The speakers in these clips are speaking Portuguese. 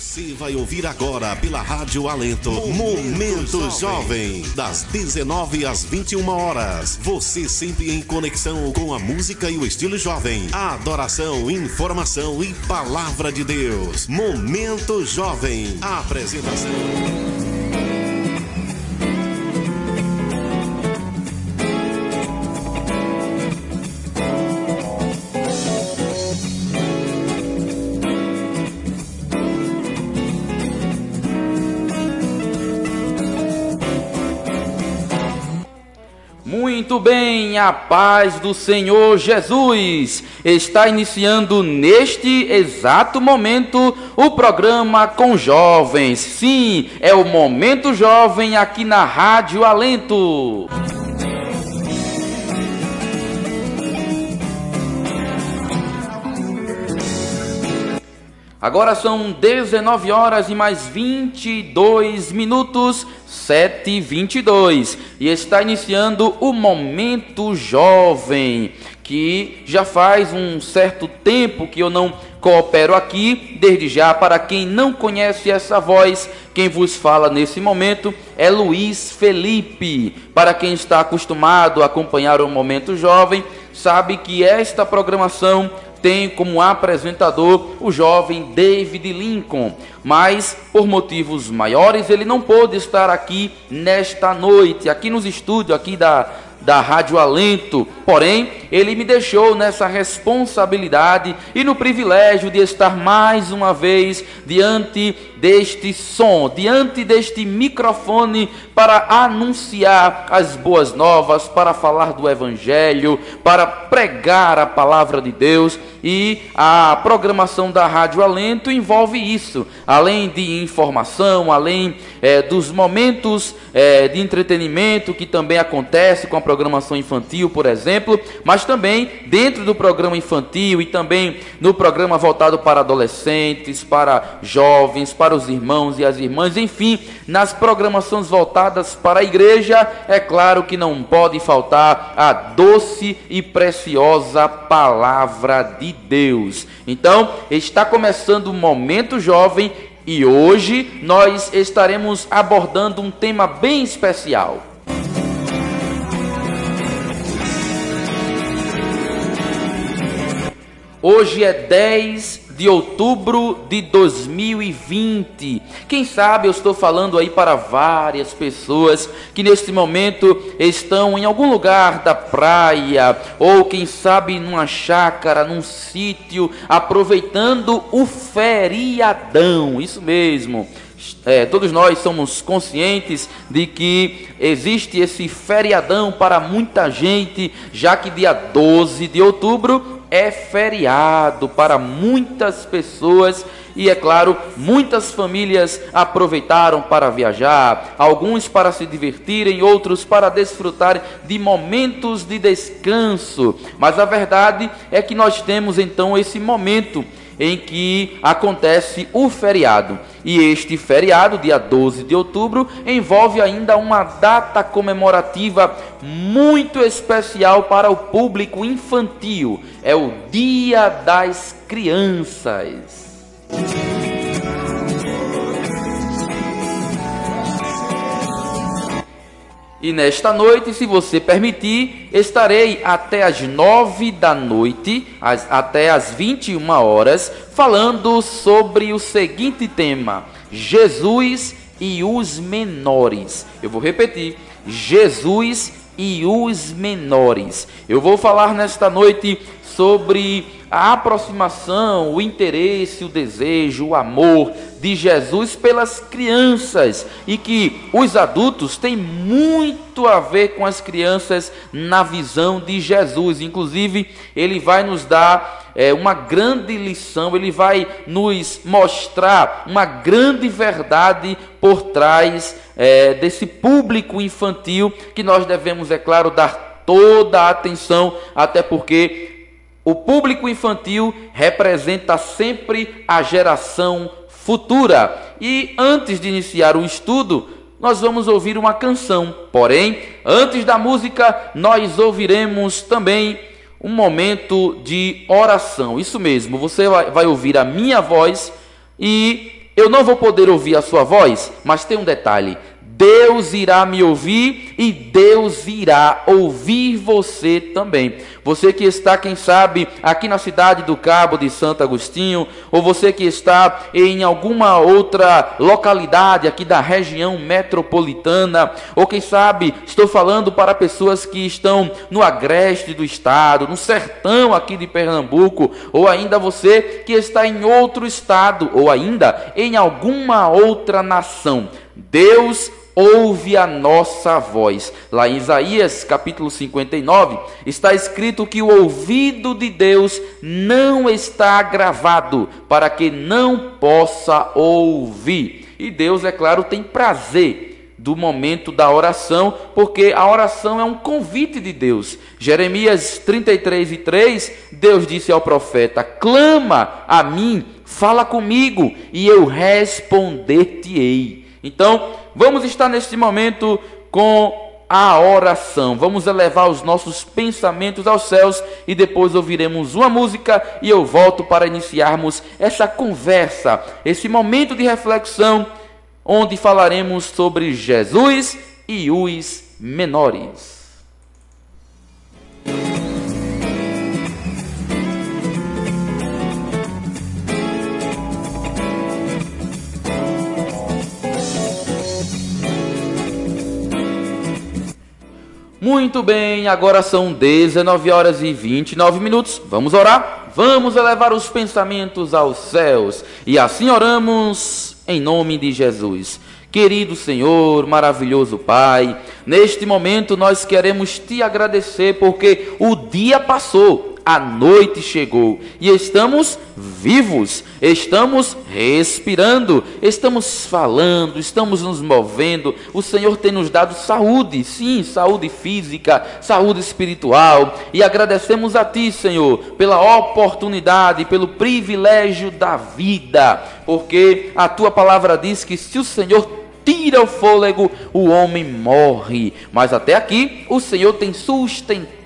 Você vai ouvir agora pela Rádio Alento Momento, Jovem, das 19 às 21 horas. Você sempre em conexão com a música e o estilo jovem. Adoração, informação e palavra de Deus. Momento Jovem. Apresentação. A paz do Senhor Jesus está iniciando neste exato momento o programa com jovens. Sim, é o Momento Jovem aqui na Rádio Alento. Agora são 19 horas e mais 22 minutos, 7 e 22 e está iniciando o Momento Jovem, que já faz um certo tempo que eu não coopero aqui. Desde já, para quem não conhece essa voz, quem vos fala nesse momento é Luiz Felipe. Para quem está acostumado a acompanhar o Momento Jovem, sabe que esta programação tem como apresentador o jovem David Lincoln, mas por motivos maiores ele não pôde estar aqui nesta noite, aqui nos estúdios aqui da da Rádio Alento. Porém, ele me deixou nessa responsabilidade e no privilégio de estar mais uma vez diante deste som, diante deste microfone para anunciar as boas novas, para falar do evangelho, para pregar a palavra de Deus. E a programação da Rádio Alento envolve isso, além de informação, além é, dos momentos é, de entretenimento que também acontece com a programação infantil, por exemplo, mas também dentro do programa infantil e também no programa voltado para adolescentes, para jovens, para os irmãos e as irmãs, enfim, nas programações voltadas para a igreja, é claro que não pode faltar a doce e preciosa palavra de Deus. Então, está começando o momento jovem e hoje nós estaremos abordando um tema bem especial. Hoje é 10 de outubro de 2020. Quem sabe eu estou falando aí para várias pessoas que neste momento estão em algum lugar da praia ou quem sabe numa chácara, num sítio, aproveitando o feriadão. Isso mesmo. É, todos nós somos conscientes de que existe esse feriadão para muita gente, já que dia 12 de outubro é feriado para muitas pessoas e, é claro, muitas famílias aproveitaram para viajar, alguns para se divertirem, outros para desfrutar de momentos de descanso. Mas a verdade é que nós temos então esse momento em que acontece o feriado. E este feriado, dia 12 de outubro, envolve ainda uma data comemorativa muito especial para o público infantil. É o Dia das Crianças. E nesta noite, se você permitir, estarei até as nove da noite, as, até as 21 horas, falando sobre o seguinte tema: Jesus e os menores. Eu vou repetir: Jesus e os menores. Eu vou falar nesta noite sobre a aproximação, o interesse, o desejo, o amor de Jesus pelas crianças e que os adultos têm muito a ver com as crianças na visão de Jesus. Inclusive, ele vai nos dar é, uma grande lição, ele vai nos mostrar uma grande verdade por trás é, desse público infantil que nós devemos, é claro, dar toda a atenção, até porque o público infantil representa sempre a geração futura. E antes de iniciar o estudo, nós vamos ouvir uma canção. Porém, antes da música, nós ouviremos também um momento de oração. Isso mesmo, você vai, ouvir a minha voz e eu não vou poder ouvir a sua voz, mas tem um detalhe: Deus irá me ouvir e Deus irá ouvir você também. Você que está, quem sabe, aqui na cidade do Cabo de Santo Agostinho, ou você que está em alguma outra localidade aqui da região metropolitana, ou quem sabe, estou falando para pessoas que estão no agreste do estado, no sertão aqui de Pernambuco, ou ainda você que está em outro estado, ou ainda em alguma outra nação. Deus ouve a nossa voz. Lá em Isaías capítulo 59 está escrito que o ouvido de Deus não está gravado para que não possa ouvir. E Deus, é claro, tem prazer do momento da oração, porque a oração é um convite de Deus. Jeremias 33 e 3, Deus disse ao profeta: Clama a mim, fala comigo, e eu responder-te-ei. Então, vamos estar neste momento com a oração. Vamos elevar os nossos pensamentos aos céus e depois ouviremos uma música e eu volto para iniciarmos essa conversa, esse momento de reflexão onde falaremos sobre Jesus e os menores. Muito bem, agora são 19 horas e 29 minutos. Vamos orar? Vamos elevar os pensamentos aos céus. E assim oramos em nome de Jesus. Querido Senhor, maravilhoso Pai, neste momento nós queremos te agradecer porque o dia passou a noite chegou e estamos vivos, estamos respirando, estamos falando, estamos nos movendo. O Senhor tem nos dado saúde, sim, saúde física, saúde espiritual, e agradecemos a Ti, Senhor, pela oportunidade, pelo privilégio da vida, porque a Tua palavra diz que se o Senhor tira o fôlego, o homem morre. Mas até aqui o Senhor tem sustentado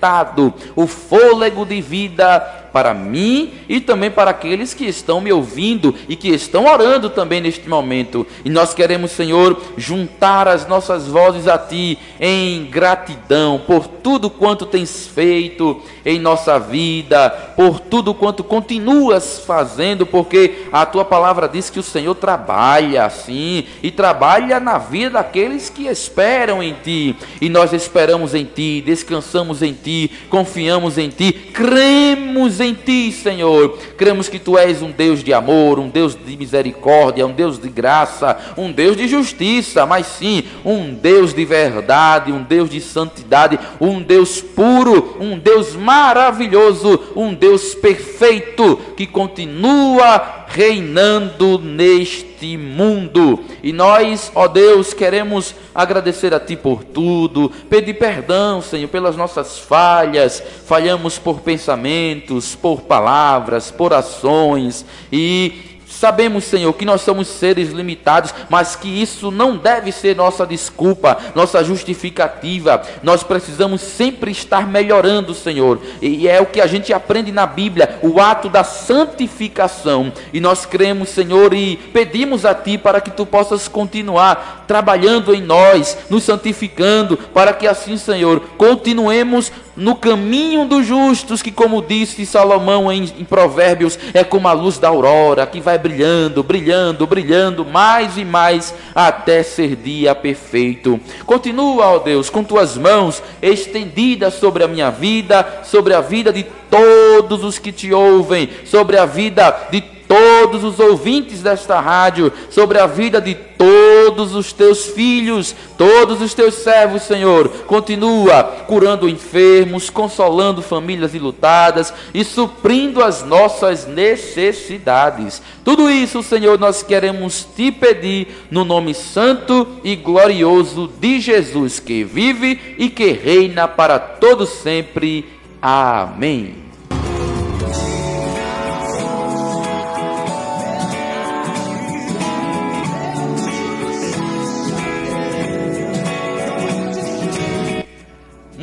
o fôlego de vida para mim e também para aqueles que estão me ouvindo e que estão orando também neste momento. E nós queremos, Senhor, juntar as nossas vozes a Ti em gratidão por tudo quanto tens feito em nossa vida, por tudo quanto continuas fazendo, porque a Tua palavra diz que o Senhor trabalha assim e trabalha na vida daqueles que esperam em Ti. E nós esperamos em Ti, descansamos em Ti, confiamos em Ti, cremos em ti, Senhor. Cremos que tu és um Deus de amor, um Deus de misericórdia, um Deus de graça, um Deus de justiça, mas sim, um Deus de verdade, um Deus de santidade, um Deus puro, um Deus maravilhoso, um Deus perfeito que continua reinando neste mundo. E nós, ó Deus, queremos agradecer a Ti por tudo, pedir perdão, Senhor, pelas nossas falhas. Falhamos por pensamentos, por palavras, por ações e Sabemos, Senhor, que nós somos seres limitados, mas que isso não deve ser nossa desculpa, nossa justificativa. Nós precisamos sempre estar melhorando, Senhor. E é o que a gente aprende na Bíblia, o ato da santificação. E nós cremos, Senhor, e pedimos a Ti para que Tu possas continuar trabalhando em nós, nos santificando, para que assim, Senhor, continuemos no caminho dos justos, que, como disse Salomão em, em, Provérbios, é como a luz da aurora, que vai brilhando, brilhando, brilhando mais e mais até ser dia perfeito. Continua, ó Deus, com tuas mãos estendidas sobre a minha vida, sobre a vida de todos os que te ouvem, sobre a vida de todos os ouvintes desta rádio, sobre a vida de todos os teus filhos, todos os teus servos, Senhor. Continua curando enfermos, consolando famílias ilutadas e suprindo as nossas necessidades. Tudo isso, Senhor, nós queremos te pedir no nome santo e glorioso de Jesus, que vive e que reina para todo sempre. Amém.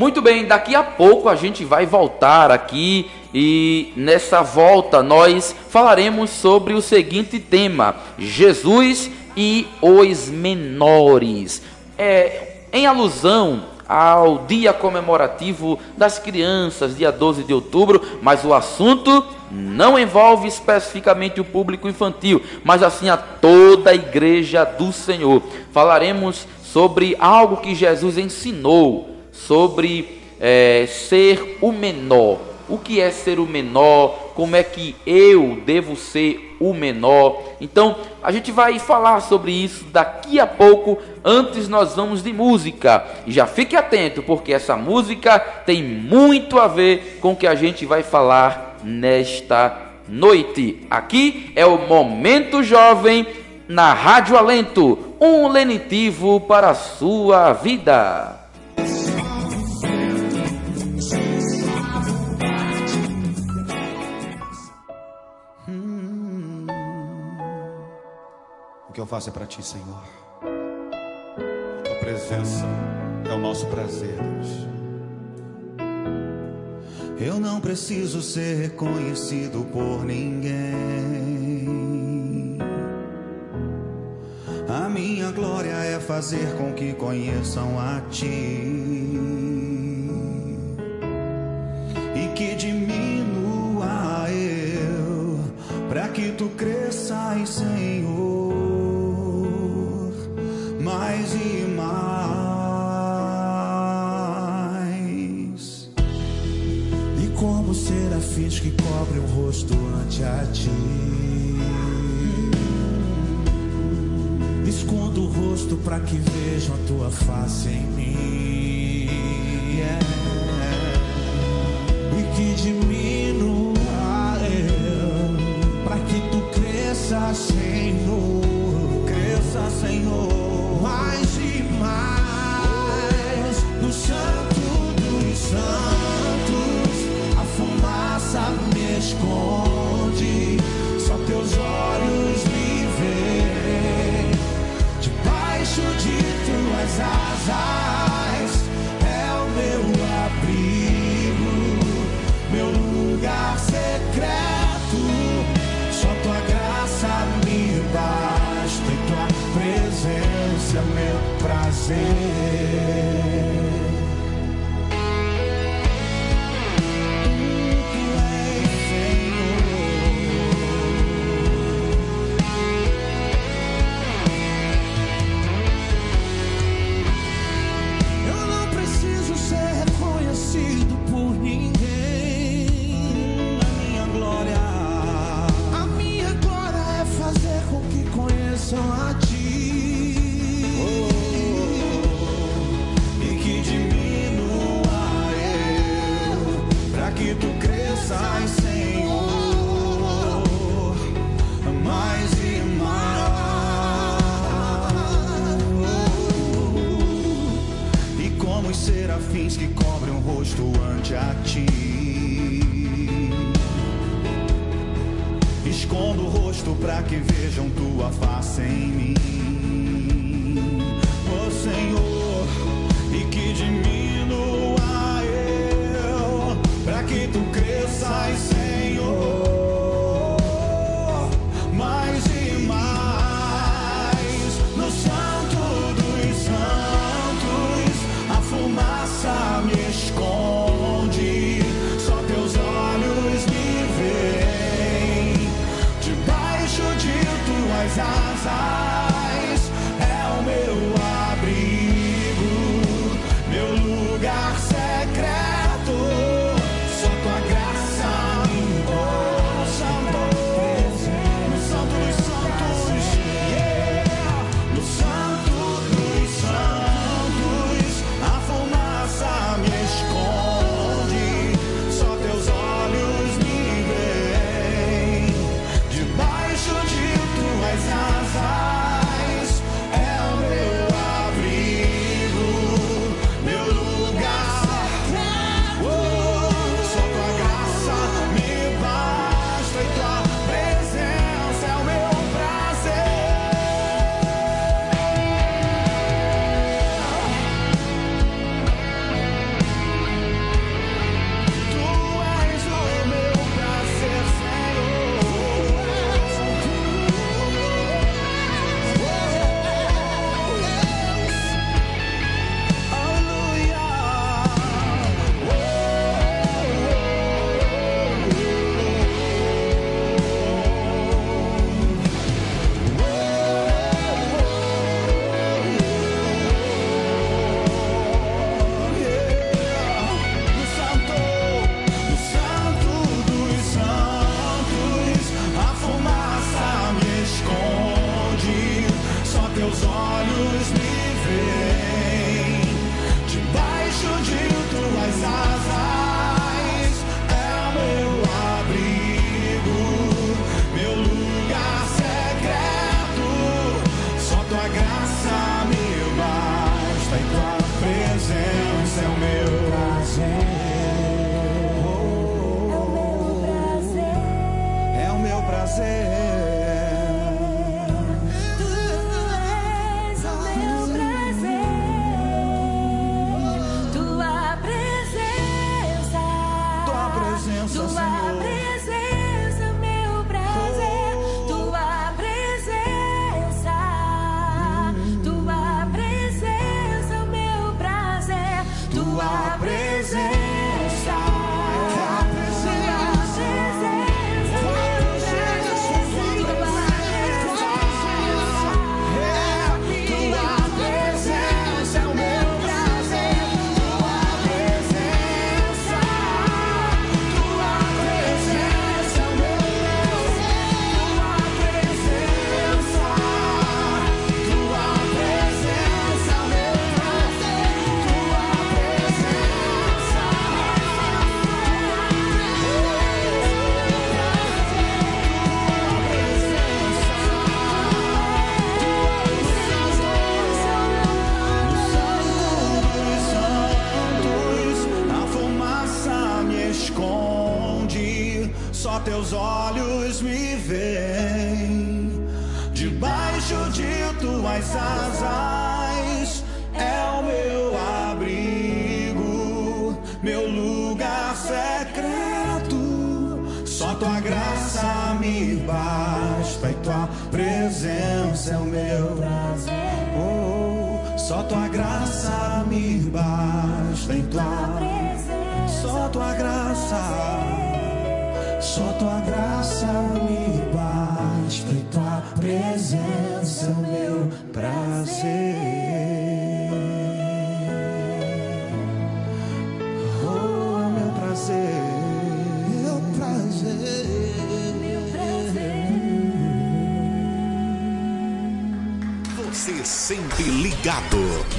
Muito bem, daqui a pouco a gente vai voltar aqui e nessa volta nós falaremos sobre o seguinte tema: Jesus e os menores. É, em alusão ao dia comemorativo das crianças, dia 12 de outubro, mas o assunto não envolve especificamente o público infantil, mas assim a toda a igreja do Senhor. Falaremos sobre algo que Jesus ensinou, sobre é, ser o menor. O que é ser o menor? Como é que eu devo ser o menor? Então, a gente vai falar sobre isso daqui a pouco. Antes, nós vamos de música. E já fique atento, porque essa música tem muito a ver com o que a gente vai falar nesta noite. Aqui é o Momento Jovem na Rádio Alento um lenitivo para a sua vida. O que eu faço é para ti, Senhor. A tua presença é o nosso prazer, Deus. Eu não preciso ser reconhecido por ninguém. A minha glória é fazer com que conheçam a ti. E que diminua eu, para que tu cresças, Senhor mais e mais. E como serafins que cobrem o rosto ante a ti. Escondo o rosto para que vejam a tua face em mim. Yeah. E que diminua eu, para que tu cresças, Senhor. Cresça, Senhor mais e mais no santo dos santos. A fumaça me esconde,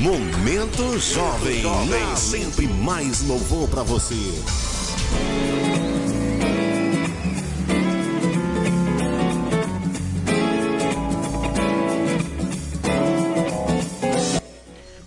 Momento Jovem. Jovem. Sempre mais louvor pra você.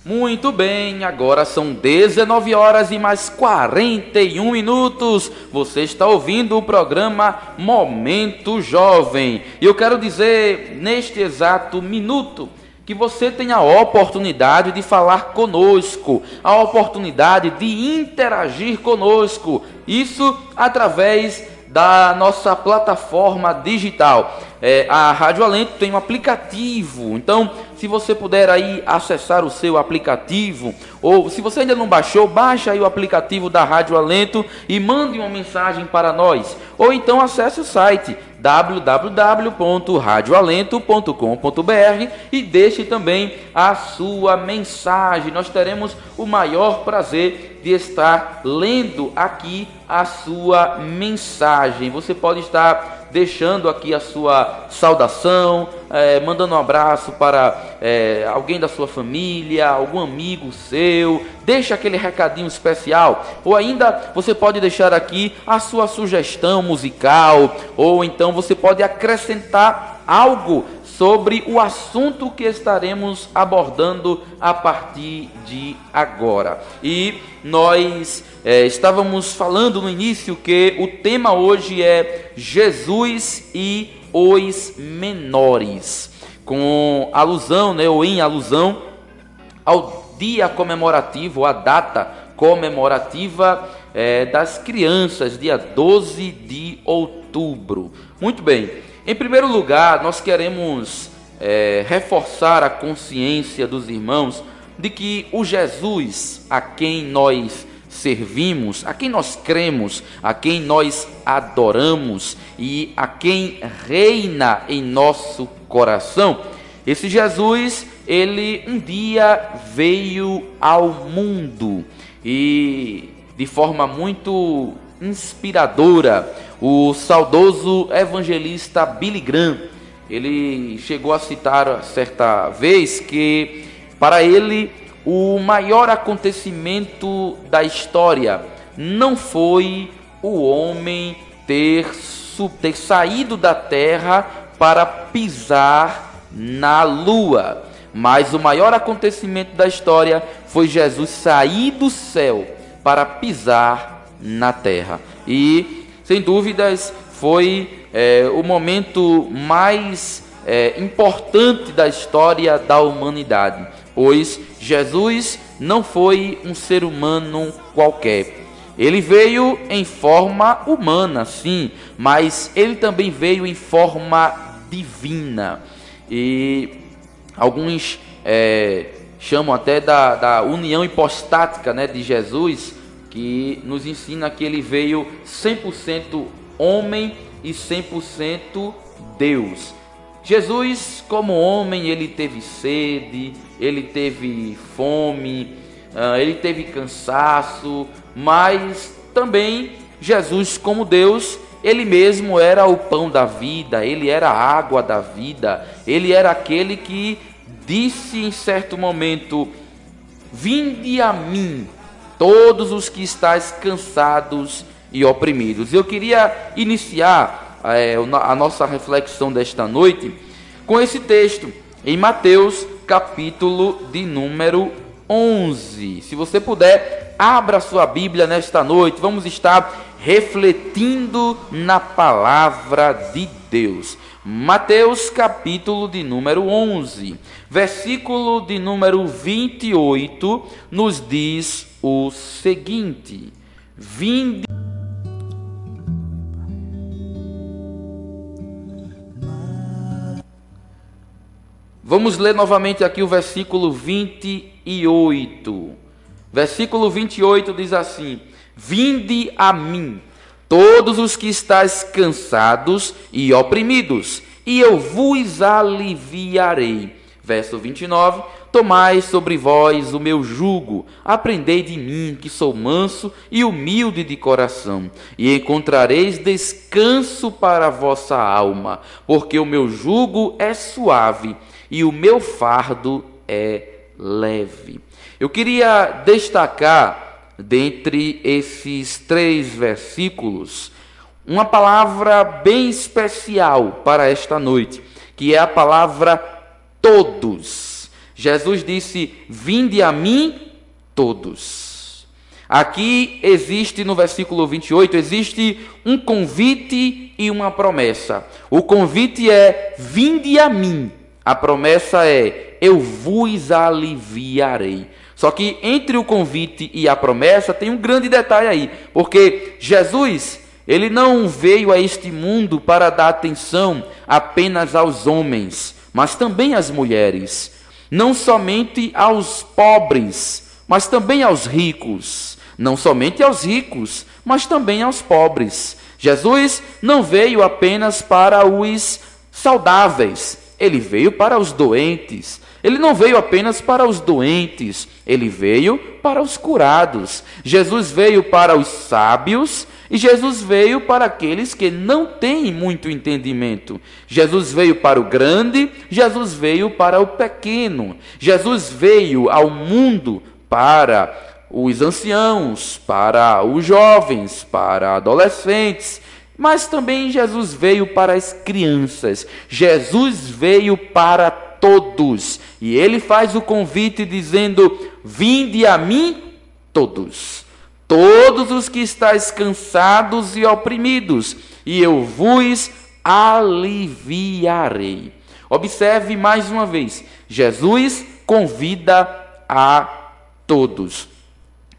Muito bem, agora são 19 horas e mais 41 minutos. Você está ouvindo o programa Momento Jovem. E eu quero dizer neste exato minuto que você tem a oportunidade de falar conosco, a oportunidade de interagir conosco. Isso através da nossa plataforma digital. É, a Rádio Alento tem um aplicativo, então se você puder aí acessar o seu aplicativo, ou se você ainda não baixou, baixa aí o aplicativo da Rádio Alento e mande uma mensagem para nós. Ou então acesse o site www.radioalento.com.br e deixe também a sua mensagem. Nós teremos o maior prazer de estar lendo aqui a sua mensagem. Você pode estar deixando aqui a sua saudação, eh, mandando um abraço para eh, alguém da sua família, algum amigo seu, deixa aquele recadinho especial, ou ainda você pode deixar aqui a sua sugestão musical, ou então você pode acrescentar algo sobre o assunto que estaremos abordando a partir de agora. E nós é, estávamos falando no início que o tema hoje é Jesus e os menores, com alusão, né, ou em alusão ao dia comemorativo, a data comemorativa é, das crianças, dia 12 de outubro. Muito bem, em primeiro lugar, nós queremos é, reforçar a consciência dos irmãos de que o Jesus a quem nós servimos, a quem nós cremos, a quem nós adoramos e a quem reina em nosso coração, esse Jesus, ele um dia veio ao mundo e de forma muito inspiradora, o saudoso evangelista Billy Graham, ele chegou a citar certa vez que para ele o maior acontecimento da história não foi o homem ter, ter saído da terra para pisar na lua, mas o maior acontecimento da história foi Jesus sair do céu para pisar na terra. E, sem dúvidas, foi é, o momento mais é, importante da história da humanidade, pois Jesus não foi um ser humano qualquer. Ele veio em forma humana, sim, mas ele também veio em forma divina. E alguns é, chamam até da, da união hipostática né, de Jesus, que nos ensina que ele veio 100% homem e 100% Deus. Jesus, como homem, ele teve sede, ele teve fome, ah, ele teve cansaço, mas também Jesus, como Deus, ele mesmo era o pão da vida, ele era a água da vida, ele era aquele que disse em certo momento: Vinde a mim, todos os que estáis cansados e oprimidos. Eu queria iniciar é, a nossa reflexão desta noite com esse texto em Mateus, capítulo de número 11. Se você puder, abra sua Bíblia nesta noite. Vamos estar refletindo na palavra de Deus. Mateus capítulo de número 11, versículo de número 28 nos diz o seguinte: Vinde Vamos ler novamente aqui o versículo 28. Versículo 28 diz assim: Vinde a mim, todos os que estáis cansados e oprimidos, e eu vos aliviarei. Verso 29: Tomai sobre vós o meu jugo, aprendei de mim, que sou manso e humilde de coração, e encontrareis descanso para a vossa alma, porque o meu jugo é suave e o meu fardo é leve. Eu queria destacar, dentre esses três versículos, uma palavra bem especial para esta noite, que é a palavra todos. Jesus disse: Vinde a mim todos. Aqui existe no versículo 28, existe um convite e uma promessa. O convite é: Vinde a mim a promessa é: eu vos aliviarei. Só que entre o convite e a promessa tem um grande detalhe aí, porque Jesus, ele não veio a este mundo para dar atenção apenas aos homens, mas também às mulheres, não somente aos pobres, mas também aos ricos, não somente aos ricos, mas também aos pobres. Jesus não veio apenas para os saudáveis, ele veio para os doentes. Ele não veio apenas para os doentes, ele veio para os curados. Jesus veio para os sábios e Jesus veio para aqueles que não têm muito entendimento. Jesus veio para o grande, Jesus veio para o pequeno. Jesus veio ao mundo para os anciãos, para os jovens, para adolescentes. Mas também Jesus veio para as crianças, Jesus veio para todos. E ele faz o convite dizendo: Vinde a mim todos, todos os que estáis cansados e oprimidos, e eu vos aliviarei. Observe mais uma vez: Jesus convida a todos.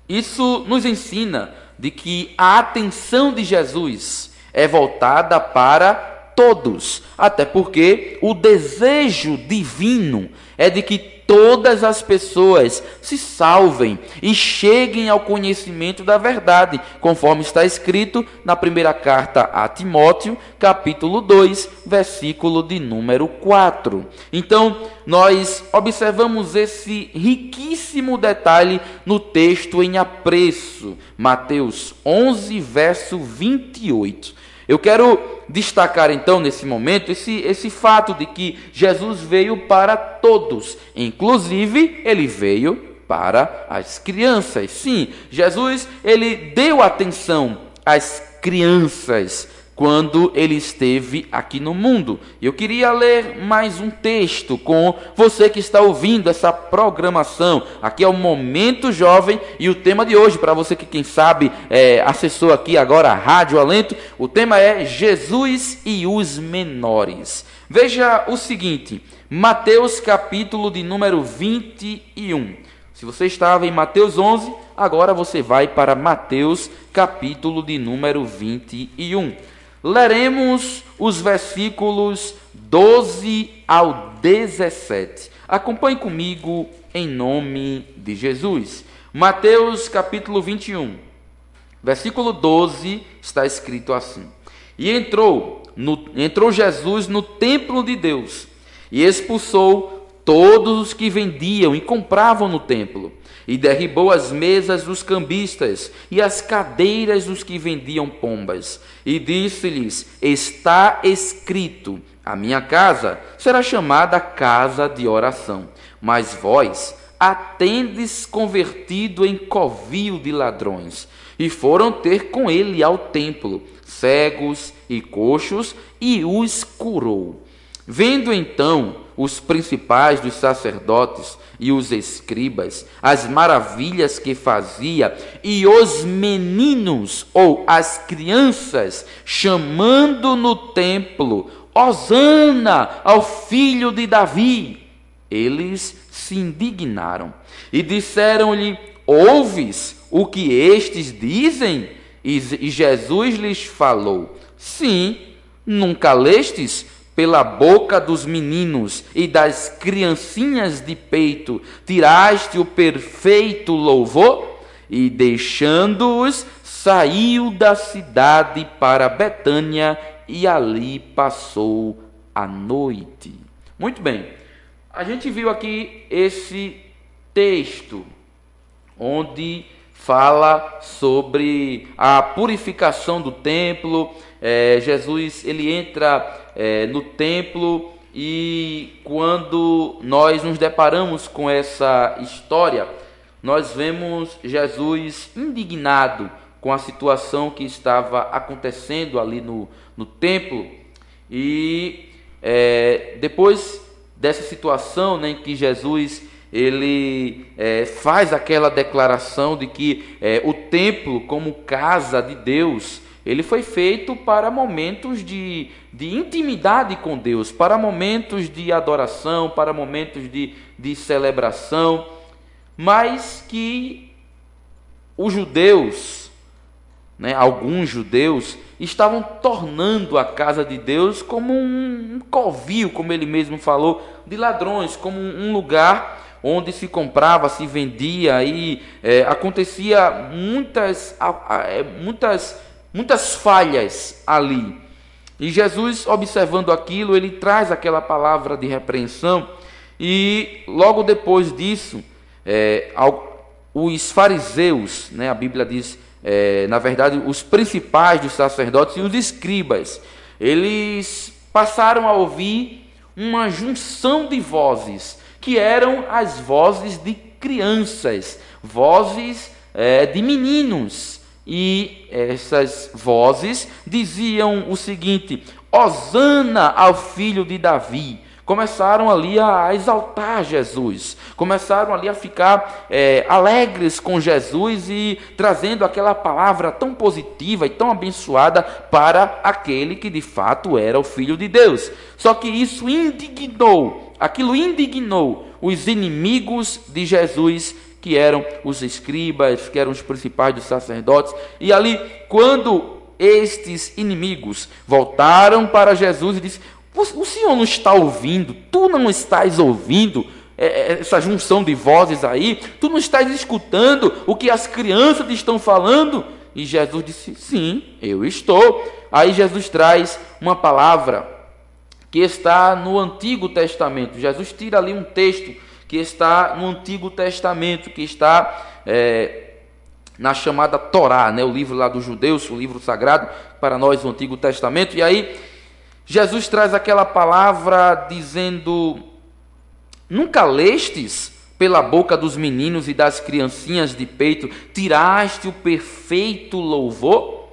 Isso nos ensina de que a atenção de Jesus é voltada para todos, até porque o desejo divino é de que todas as pessoas se salvem e cheguem ao conhecimento da verdade, conforme está escrito na primeira carta a Timóteo, capítulo 2, versículo de número 4. Então, nós observamos esse riquíssimo detalhe no texto em apreço, Mateus 11, verso 28. Eu quero destacar então nesse momento esse, esse fato de que Jesus veio para todos, inclusive ele veio para as crianças. Sim, Jesus ele deu atenção às crianças quando ele esteve aqui no mundo. Eu queria ler mais um texto com você que está ouvindo essa programação. Aqui é o Momento Jovem e o tema de hoje, para você que, quem sabe, é, acessou aqui agora a Rádio Alento, o tema é Jesus e os Menores. Veja o seguinte, Mateus capítulo de número 21. Se você estava em Mateus 11, agora você vai para Mateus capítulo de número 21 leremos os versículos 12 ao 17. Acompanhe comigo em nome de Jesus. Mateus capítulo 21, versículo 12 está escrito assim: E entrou, no, entrou Jesus no templo de Deus e expulsou todos os que vendiam e compravam no templo e derribou as mesas dos cambistas e as cadeiras dos que vendiam pombas. E disse-lhes: Está escrito: A minha casa será chamada casa de oração. Mas vós a tendes convertido em covil de ladrões. E foram ter com ele ao templo, cegos e coxos, e os curou. Vendo então os principais dos sacerdotes e os escribas, as maravilhas que fazia, e os meninos ou as crianças chamando no templo: Hosana ao filho de Davi. Eles se indignaram e disseram-lhe: Ouves o que estes dizem? E Jesus lhes falou: Sim, nunca lestes pela boca dos meninos e das criancinhas de peito, tiraste o perfeito louvor? E deixando-os, saiu da cidade para Betânia e ali passou a noite. Muito bem, a gente viu aqui esse texto onde fala sobre a purificação do templo. É, Jesus ele entra é, no templo e quando nós nos deparamos com essa história, nós vemos Jesus indignado com a situação que estava acontecendo ali no, no templo e é, depois dessa situação né, em que Jesus ele é, faz aquela declaração de que é, o templo como casa de Deus ele foi feito para momentos de, de intimidade com Deus, para momentos de adoração, para momentos de, de celebração, mas que os judeus, né, alguns judeus, estavam tornando a casa de Deus como um covil, como ele mesmo falou, de ladrões, como um lugar onde se comprava, se vendia e é, acontecia muitas, é, muitas muitas falhas ali. E Jesus, observando aquilo, ele traz aquela palavra de repreensão, e logo depois disso, é, os fariseus, né, a Bíblia diz, é, na verdade, os principais dos sacerdotes e os escribas, eles passaram a ouvir uma junção de vozes, que eram as vozes de crianças, vozes é, de meninos, e essas vozes diziam o seguinte: Hosana ao filho de Davi. Começaram ali a exaltar Jesus, começaram ali a ficar é, alegres com Jesus e trazendo aquela palavra tão positiva e tão abençoada para aquele que de fato era o Filho de Deus. Só que isso indignou, aquilo indignou os inimigos de Jesus que eram os escribas, que eram os principais dos sacerdotes. E ali, quando estes inimigos voltaram para Jesus e disse: O senhor não está ouvindo? Tu não estás ouvindo? É, é, essa junção de vozes aí, tu não estás escutando o que as crianças estão falando? E Jesus disse: Sim, eu estou. Aí Jesus traz uma palavra que está no Antigo Testamento. Jesus tira ali um texto que está no Antigo Testamento, que está é, na chamada Torá, né, o livro lá dos judeus, o livro sagrado, para nós o Antigo Testamento. E aí Jesus traz aquela palavra dizendo: Nunca lestes pela boca dos meninos e das criancinhas de peito, tiraste o perfeito louvor?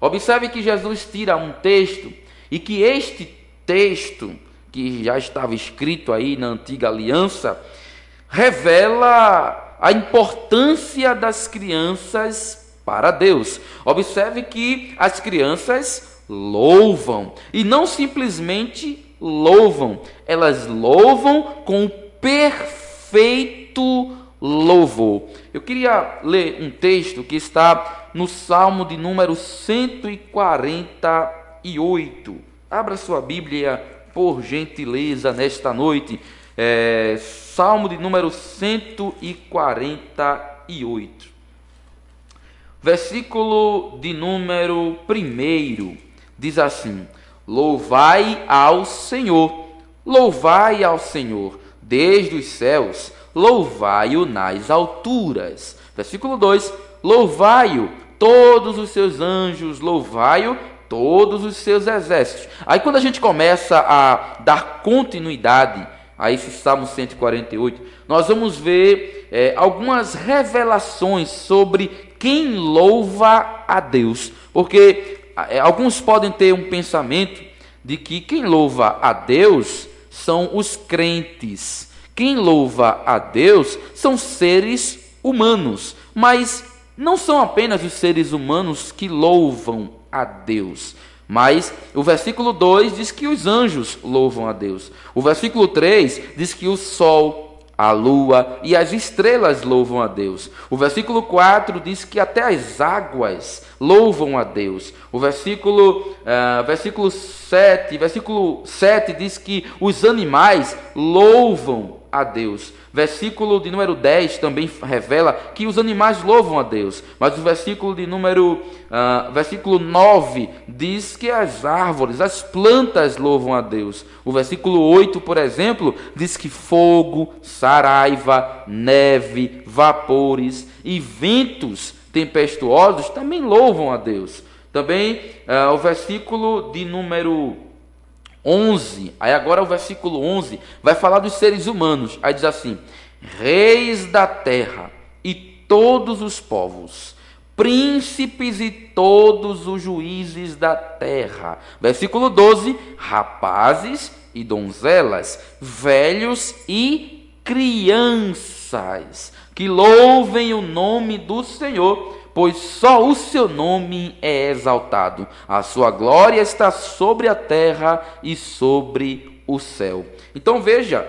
Observe que Jesus tira um texto e que este texto, que já estava escrito aí na antiga aliança, revela a importância das crianças para Deus. Observe que as crianças louvam e não simplesmente louvam, elas louvam com perfeito louvor. Eu queria ler um texto que está no Salmo de número 148. Abra sua Bíblia, por gentileza, nesta noite. É, Salmo de número 148. Versículo de número 1 diz assim: Louvai ao Senhor, louvai ao Senhor, desde os céus, louvai-o nas alturas. Versículo 2: Louvai-o, todos os seus anjos, louvai-o, todos os seus exércitos. Aí, quando a gente começa a dar continuidade a esse Salmo 148, nós vamos ver é, algumas revelações sobre quem louva a Deus. Porque é, alguns podem ter um pensamento de que quem louva a Deus são os crentes. Quem louva a Deus são seres humanos, mas não são apenas os seres humanos que louvam a Deus. Mas o versículo 2 diz que os anjos louvam a Deus. O versículo 3 diz que o sol, a lua e as estrelas louvam a Deus. O versículo 4 diz que até as águas louvam a Deus. O versículo, uh, versículo 7, versículo 7 diz que os animais louvam a Deus. Versículo de número 10 também revela que os animais louvam a Deus. Mas o versículo de número uh, versículo 9 diz que as árvores, as plantas louvam a Deus. O versículo 8, por exemplo, diz que fogo, saraiva, neve, vapores e ventos tempestuosos também louvam a Deus. Também uh, o versículo de número 11, aí agora o versículo 11 vai falar dos seres humanos. Aí diz assim: Reis da terra e todos os povos, príncipes e todos os juízes da terra. Versículo 12: Rapazes e donzelas, velhos e crianças, que louvem o nome do Senhor pois só o seu nome é exaltado. A sua glória está sobre a terra e sobre o céu. Então veja,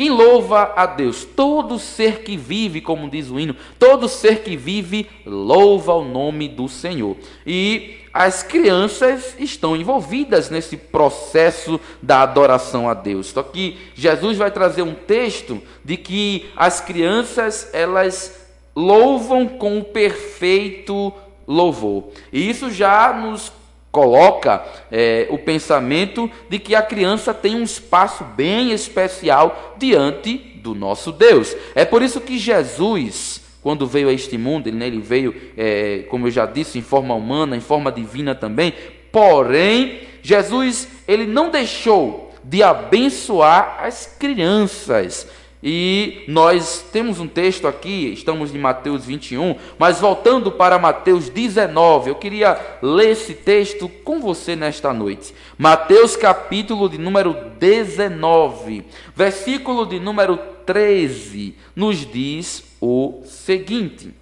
quem louva a Deus? Todo ser que vive, como diz o hino, todo ser que vive louva o nome do Senhor. E as crianças estão envolvidas nesse processo da adoração a Deus. Só que Jesus vai trazer um texto de que as crianças, elas louvam com o perfeito louvor. E isso já nos coloca é, o pensamento de que a criança tem um espaço bem especial diante do nosso Deus. É por isso que Jesus, quando veio a este mundo, ele, né, ele veio, é, como eu já disse, em forma humana, em forma divina também. Porém, Jesus ele não deixou de abençoar as crianças. E nós temos um texto aqui, estamos em Mateus 21, mas voltando para Mateus 19, eu queria ler esse texto com você nesta noite. Mateus capítulo de número 19, versículo de número 13, nos diz o seguinte: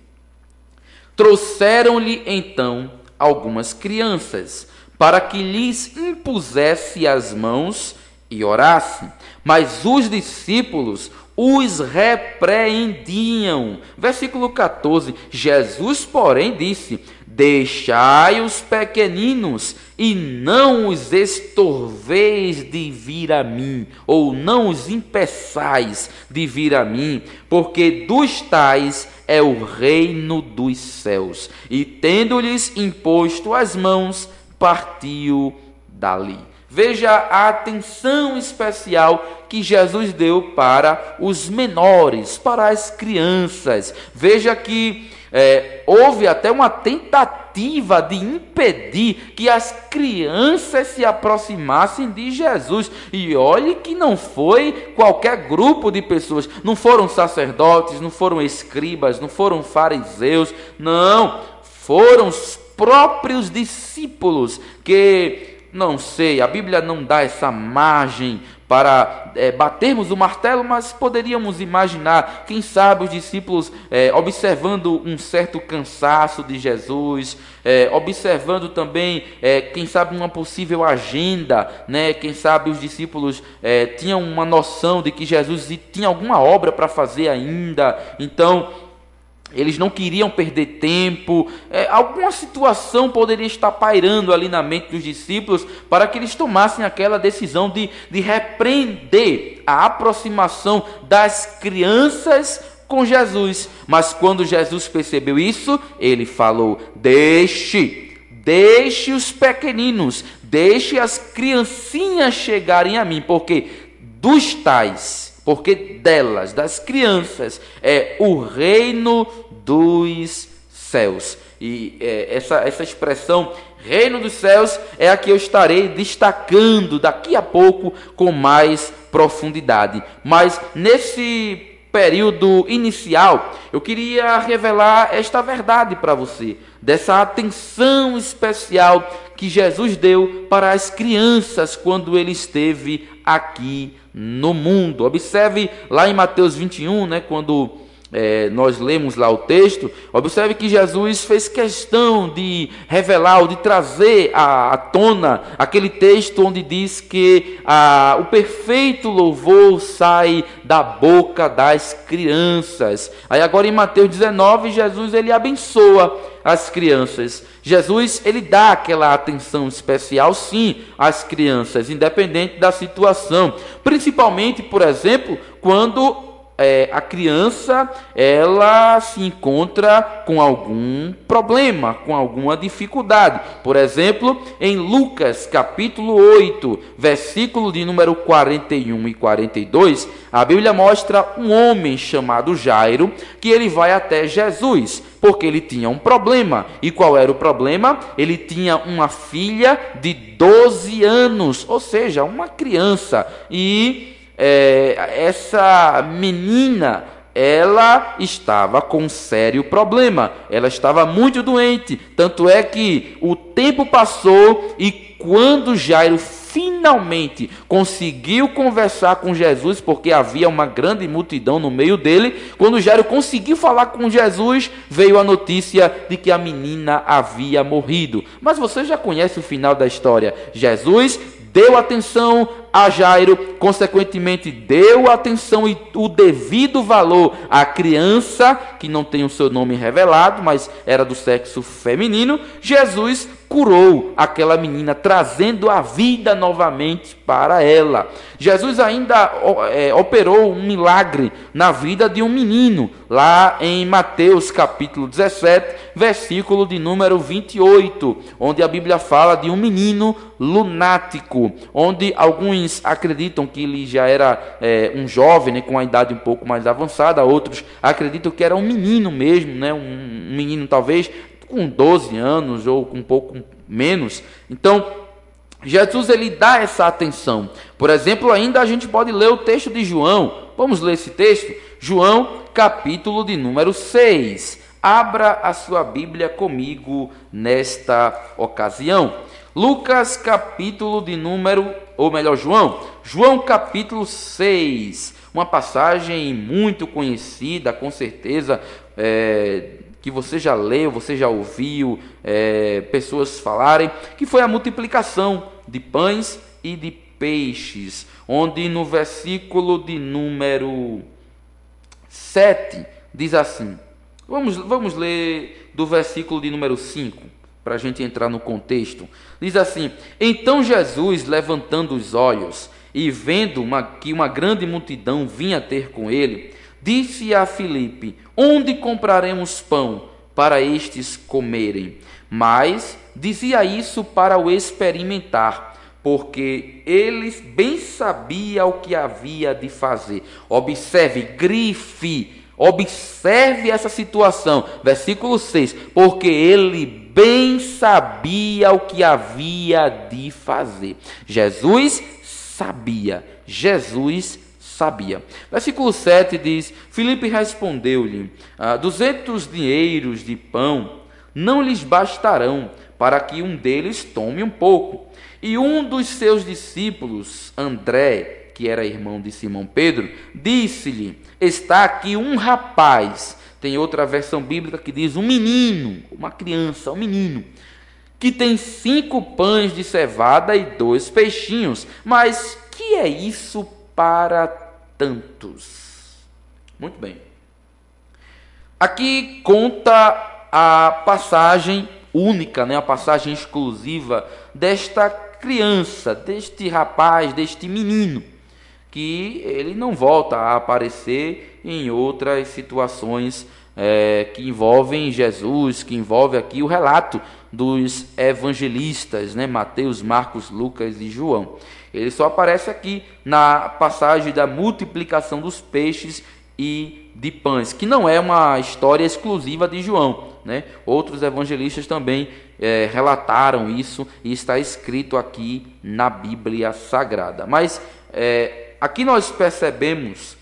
Trouxeram-lhe então algumas crianças, para que lhes impusesse as mãos e orasse. Mas os discípulos os repreendiam. Versículo 14: Jesus, porém, disse: Deixai os pequeninos e não os estorveis de vir a mim, ou não os impeçais de vir a mim, porque dos tais é o reino dos céus. E tendo-lhes imposto as mãos, partiu dali. Veja a atenção especial que Jesus deu para os menores, para as crianças. Veja que é, houve até uma tentativa de impedir que as crianças se aproximassem de Jesus. E olhe que não foi qualquer grupo de pessoas, não foram sacerdotes, não foram escribas, não foram fariseus, não, foram os próprios discípulos que não sei, a Bíblia não dá essa margem para é, batermos o martelo, mas poderíamos imaginar, quem sabe, os discípulos é, observando um certo cansaço de Jesus, é, observando também, é, quem sabe, uma possível agenda, né? quem sabe os discípulos é, tinham uma noção de que Jesus tinha alguma obra para fazer ainda, então eles não queriam perder tempo, é, alguma situação poderia estar pairando ali na mente dos discípulos para que eles tomassem aquela decisão de, de repreender a aproximação das crianças com Jesus. Mas quando Jesus percebeu isso, ele falou: Deixe, deixe os pequeninos, deixe as criancinhas chegarem a mim, porque dos tais porque delas, das crianças, é o reino dos céus. E é, essa, essa expressão reino dos céus é a que eu estarei destacando daqui a pouco com mais profundidade. Mas nesse período inicial, eu queria revelar esta verdade para você, dessa atenção especial que Jesus deu para as crianças quando ele esteve aqui no mundo. Observe lá em Mateus 21, né, quando é, nós lemos lá o texto, observe que Jesus fez questão de revelar, ou de trazer à, à tona aquele texto onde diz que a, o perfeito louvor sai da boca das crianças. Aí agora em Mateus 19, Jesus ele abençoa as crianças. Jesus ele dá aquela atenção especial sim às crianças, independente da situação. Principalmente, por exemplo, quando é, a criança ela se encontra com algum problema, com alguma dificuldade. Por exemplo, em Lucas capítulo 8, versículo de número 41 e 42, a Bíblia mostra um homem chamado Jairo que ele vai até Jesus porque ele tinha um problema. E qual era o problema? Ele tinha uma filha de 12 anos, ou seja, uma criança. E é, essa menina, ela estava com um sério problema, ela estava muito doente. Tanto é que o tempo passou e quando Jairo finalmente conseguiu conversar com Jesus, porque havia uma grande multidão no meio dele, quando Jairo conseguiu falar com Jesus, veio a notícia de que a menina havia morrido. Mas você já conhece o final da história. Jesus deu atenção a Jairo, consequentemente deu atenção e o devido valor à criança, que não tem o seu nome revelado, mas era do sexo feminino, Jesus curou aquela menina, trazendo a vida novamente para ela. Jesus ainda é, operou um milagre na vida de um menino, lá em Mateus capítulo 17, versículo de número 28, onde a Bíblia fala de um menino lunático, onde alguns acreditam que ele já era é, um jovem, né, com a idade um pouco mais avançada, outros acreditam que era um menino mesmo, né, um, um menino talvez com 12 anos ou com um pouco menos. Então, Jesus ele dá essa atenção. Por exemplo, ainda a gente pode ler o texto de João. Vamos ler esse texto? João, capítulo de número 6. Abra a sua Bíblia comigo nesta ocasião. Lucas, capítulo de número, ou melhor, João, João, capítulo 6. Uma passagem muito conhecida, com certeza, é, que você já leu, você já ouviu é, pessoas falarem, que foi a multiplicação de pães e de peixes, onde no versículo de número 7 diz assim: vamos, vamos ler do versículo de número 5, para a gente entrar no contexto. Diz assim: Então Jesus, levantando os olhos e vendo uma, que uma grande multidão vinha ter com ele, disse a Filipe: Onde compraremos pão para estes comerem? Mas dizia isso para o experimentar, porque ele bem sabia o que havia de fazer. Observe, grife, observe essa situação. Versículo 6: Porque ele bem sabia o que havia de fazer. Jesus sabia, Jesus sabia. Versículo 7 diz: Filipe respondeu-lhe: ah, Duzentos dinheiros de pão não lhes bastarão para que um deles tome um pouco. E um dos seus discípulos, André, que era irmão de Simão Pedro, disse-lhe: Está aqui um rapaz. Tem outra versão bíblica que diz um menino, uma criança, um menino, que tem cinco pães de cevada e dois peixinhos. Mas que é isso para tantos? Muito bem. Aqui conta a passagem única, né, a passagem exclusiva desta criança, deste rapaz, deste menino, que ele não volta a aparecer em outras situações é, que envolvem Jesus, que envolve aqui o relato dos evangelistas, né, Mateus, Marcos, Lucas e João. Ele só aparece aqui na passagem da multiplicação dos peixes e de pães, que não é uma história exclusiva de João. Né? Outros evangelistas também é, relataram isso e está escrito aqui na Bíblia Sagrada. Mas é, aqui nós percebemos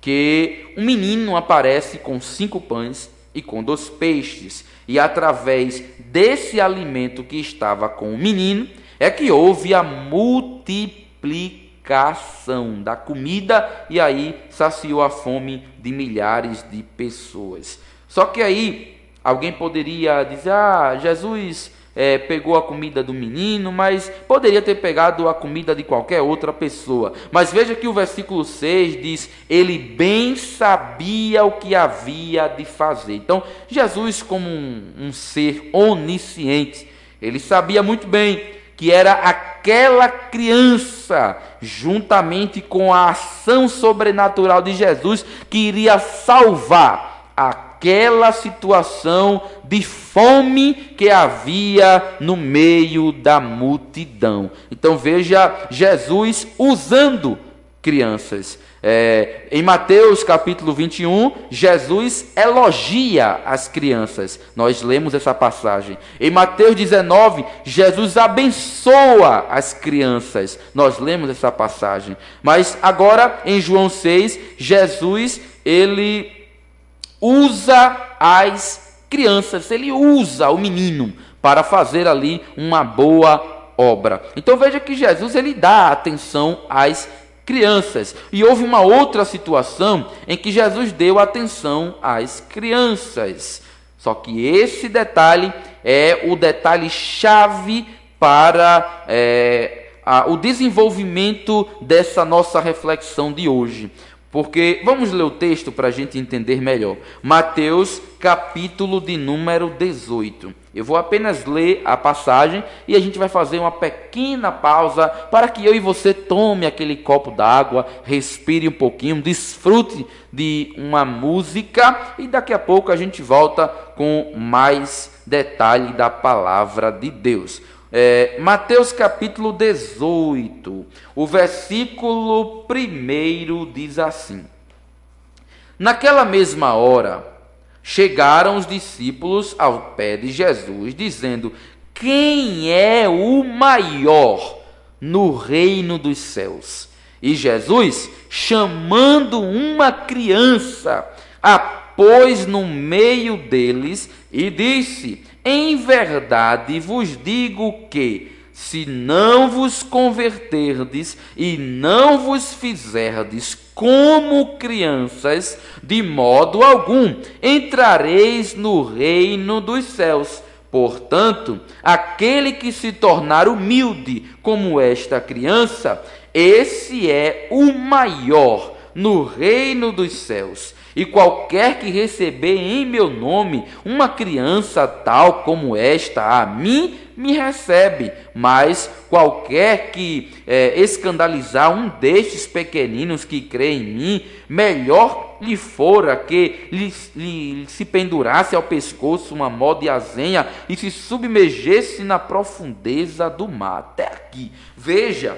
que um menino aparece com cinco pães e com dois peixes, e através desse alimento que estava com o menino é que houve a multiplicação da comida e aí saciou a fome de milhares de pessoas. Só que aí Alguém poderia dizer: ah, Jesus é, pegou a comida do menino, mas poderia ter pegado a comida de qualquer outra pessoa. Mas veja que o versículo 6 diz: Ele bem sabia o que havia de fazer. Então, Jesus, como um, um ser onisciente, ele sabia muito bem que era aquela criança, juntamente com a ação sobrenatural de Jesus, que iria salvar aquela situação de fome que havia no meio da multidão. Então veja Jesus usando crianças. É, em Mateus capítulo 21, Jesus elogia as crianças. Nós lemos essa passagem. Em Mateus 19, Jesus abençoa as crianças. Nós lemos essa passagem. Mas agora em João 6, Jesus ele usa as crianças, ele usa o menino para fazer ali uma boa obra. Então veja que Jesus ele dá atenção às crianças. E houve uma outra situação em que Jesus deu atenção às crianças. Só que esse detalhe é o detalhe chave para é, a, o desenvolvimento dessa nossa reflexão de hoje. Porque vamos ler o texto para a gente entender melhor. Mateus, capítulo de número 18. Eu vou apenas ler a passagem e a gente vai fazer uma pequena pausa para que eu e você tome aquele copo d'água, respire um pouquinho, desfrute de uma música e daqui a pouco a gente volta com mais detalhe da palavra de Deus. É, Mateus capítulo 18, o versículo 1 diz assim: Naquela mesma hora, chegaram os discípulos ao pé de Jesus, dizendo: Quem é o maior no reino dos céus? E Jesus, chamando uma criança, a pôs no meio deles e disse: em verdade vos digo que, se não vos converterdes e não vos fizerdes como crianças, de modo algum entrareis no reino dos céus. Portanto, aquele que se tornar humilde como esta criança, esse é o maior no reino dos céus. E qualquer que receber em meu nome uma criança tal como esta, a mim me recebe. Mas qualquer que é, escandalizar um destes pequeninos que crê em mim, melhor lhe fora que lhe, lhe, se pendurasse ao pescoço uma mó de azenha e se submergesse na profundeza do mar. Até aqui. Veja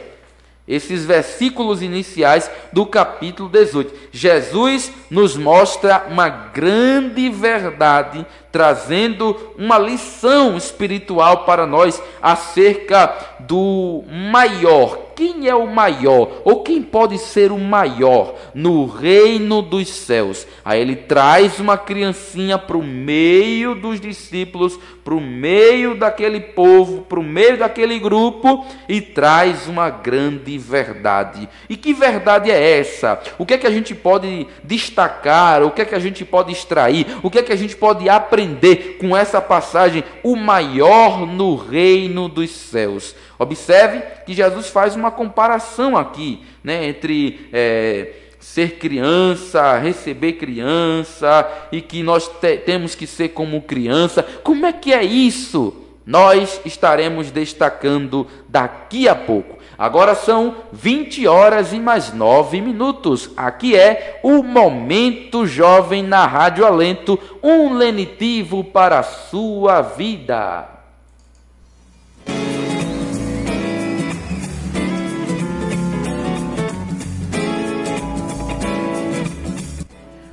esses versículos iniciais do capítulo 18. Jesus nos mostra uma grande verdade, trazendo uma lição espiritual para nós acerca do maior quem é o maior? Ou quem pode ser o maior no reino dos céus? Aí ele traz uma criancinha para o meio dos discípulos, para o meio daquele povo, para o meio daquele grupo e traz uma grande verdade. E que verdade é essa? O que é que a gente pode destacar? O que é que a gente pode extrair? O que é que a gente pode aprender com essa passagem? O maior no reino dos céus. Observe que Jesus faz uma comparação aqui né, entre é, ser criança, receber criança e que nós te temos que ser como criança. Como é que é isso? Nós estaremos destacando daqui a pouco. Agora são 20 horas e mais 9 minutos. Aqui é o Momento Jovem na Rádio Alento, um lenitivo para a sua vida.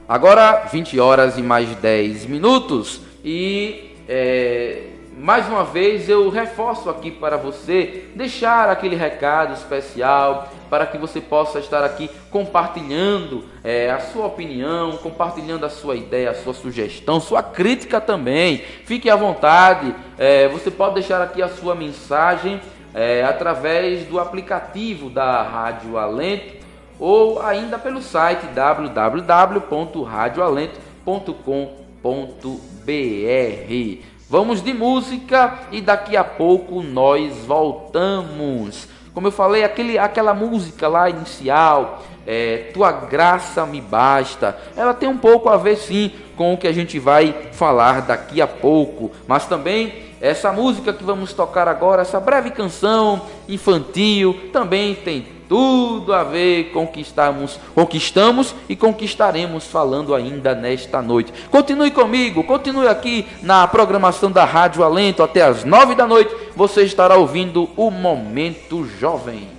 Agora, 20 horas e mais 10 minutos, e é, mais uma vez eu reforço aqui para você deixar aquele recado especial para que você possa estar aqui compartilhando é, a sua opinião, compartilhando a sua ideia, a sua sugestão, sua crítica também. Fique à vontade, é, você pode deixar aqui a sua mensagem é, através do aplicativo da Rádio Alento ou ainda pelo site www.radioalento.com.br. Vamos de música e daqui a pouco nós voltamos. Como eu falei, aquele, aquela música lá inicial, é, Tua graça me basta, ela tem um pouco a ver sim com o que a gente vai falar daqui a pouco, mas também essa música que vamos tocar agora, essa breve canção infantil, também tem tudo a ver com que estamos, conquistamos e conquistaremos falando ainda nesta noite. Continue comigo, continue aqui na programação da Rádio Alento até as nove da noite. Você estará ouvindo o Momento Jovem.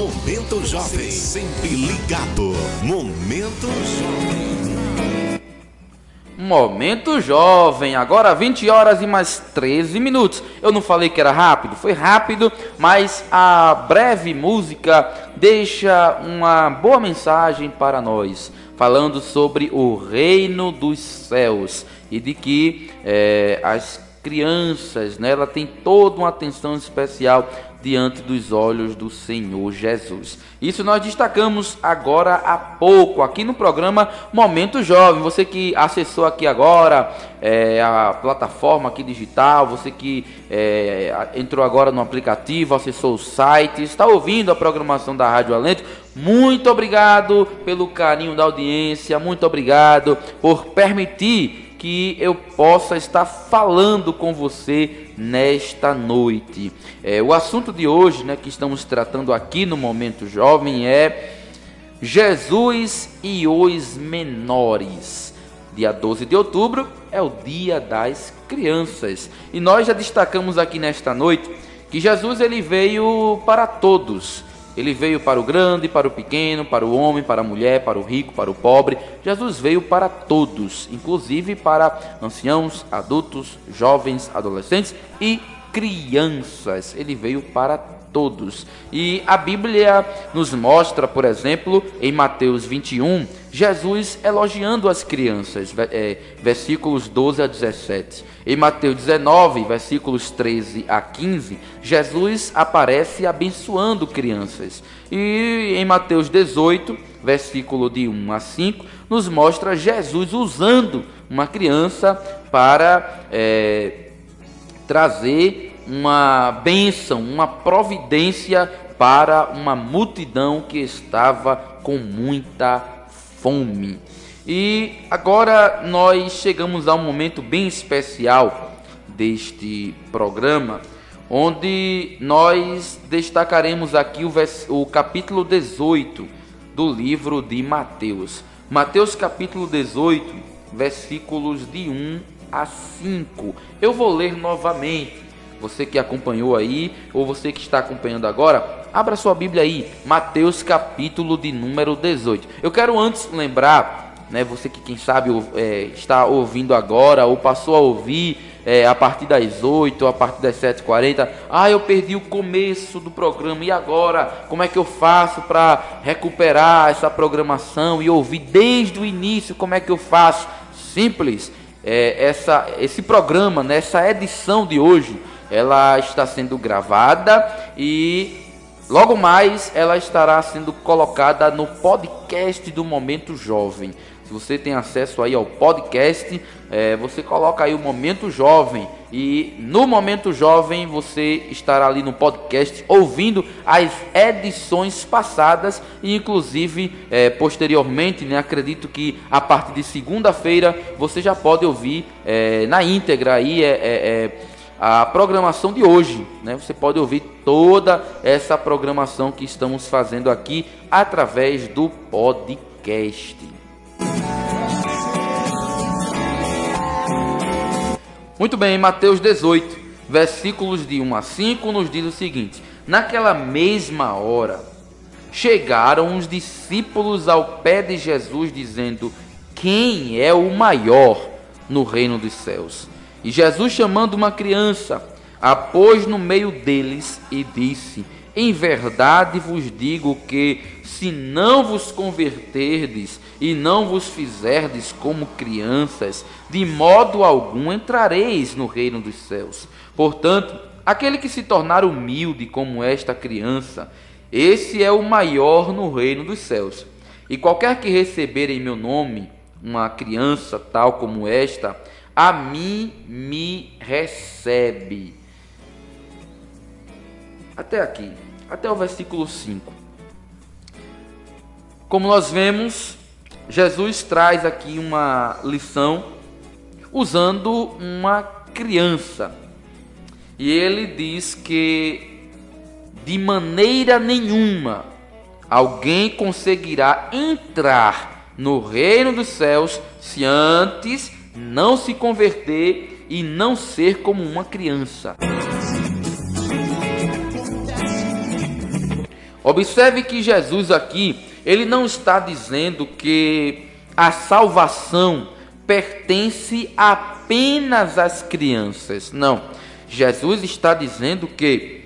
Momento Jovem, sempre ligado. Momento Jovem. Momento Jovem, agora 20 horas e mais 13 minutos. Eu não falei que era rápido, foi rápido, mas a breve música deixa uma boa mensagem para nós, falando sobre o reino dos céus e de que é, as crianças, né, ela tem toda uma atenção especial diante dos olhos do Senhor Jesus. Isso nós destacamos agora há pouco, aqui no programa Momento Jovem. Você que acessou aqui agora é, a plataforma aqui digital, você que é, entrou agora no aplicativo, acessou o site, está ouvindo a programação da Rádio Alento, muito obrigado pelo carinho da audiência, muito obrigado por permitir que eu possa estar falando com você nesta noite. É, o assunto de hoje, né, que estamos tratando aqui no Momento Jovem é Jesus e os menores. Dia 12 de outubro é o Dia das Crianças. E nós já destacamos aqui nesta noite que Jesus ele veio para todos ele veio para o grande, para o pequeno, para o homem, para a mulher, para o rico, para o pobre. Jesus veio para todos, inclusive para anciãos, adultos, jovens, adolescentes e crianças. Ele veio para todos. E a Bíblia nos mostra, por exemplo, em Mateus 21, Jesus elogiando as crianças, é, versículos 12 a 17. Em Mateus 19, versículos 13 a 15, Jesus aparece abençoando crianças. E em Mateus 18, versículo de 1 a 5, nos mostra Jesus usando uma criança para é, trazer uma bênção, uma providência para uma multidão que estava com muita fome. E agora nós chegamos a um momento bem especial deste programa, onde nós destacaremos aqui o, o capítulo 18 do livro de Mateus. Mateus capítulo 18, versículos de 1 a 5. Eu vou ler novamente. Você que acompanhou aí, ou você que está acompanhando agora, abra sua Bíblia aí, Mateus capítulo de número 18. Eu quero antes lembrar, né, você que quem sabe é, está ouvindo agora, ou passou a ouvir é, a partir das 8, a partir das 7h40, ah, eu perdi o começo do programa, e agora? Como é que eu faço para recuperar essa programação e ouvir desde o início? Como é que eu faço? Simples, é, essa, esse programa, né, essa edição de hoje, ela está sendo gravada e logo mais ela estará sendo colocada no podcast do Momento Jovem. Se você tem acesso aí ao podcast, é, você coloca aí o Momento Jovem e no Momento Jovem você estará ali no podcast ouvindo as edições passadas e inclusive é, posteriormente, né, acredito que a partir de segunda-feira você já pode ouvir é, na íntegra aí é, é, é a programação de hoje. Né? Você pode ouvir toda essa programação que estamos fazendo aqui através do podcast. Muito bem, Mateus 18, versículos de 1 a 5, nos diz o seguinte: Naquela mesma hora, chegaram os discípulos ao pé de Jesus, dizendo: Quem é o maior no reino dos céus? E Jesus, chamando uma criança, a pôs no meio deles e disse: Em verdade vos digo que, se não vos converterdes e não vos fizerdes como crianças, de modo algum entrareis no reino dos céus. Portanto, aquele que se tornar humilde como esta criança, esse é o maior no reino dos céus. E qualquer que receber em meu nome uma criança tal como esta, a mim me recebe. Até aqui, até o versículo 5. Como nós vemos, Jesus traz aqui uma lição usando uma criança. E ele diz que de maneira nenhuma alguém conseguirá entrar no reino dos céus se antes não se converter e não ser como uma criança. Observe que Jesus aqui, ele não está dizendo que a salvação pertence apenas às crianças. Não. Jesus está dizendo que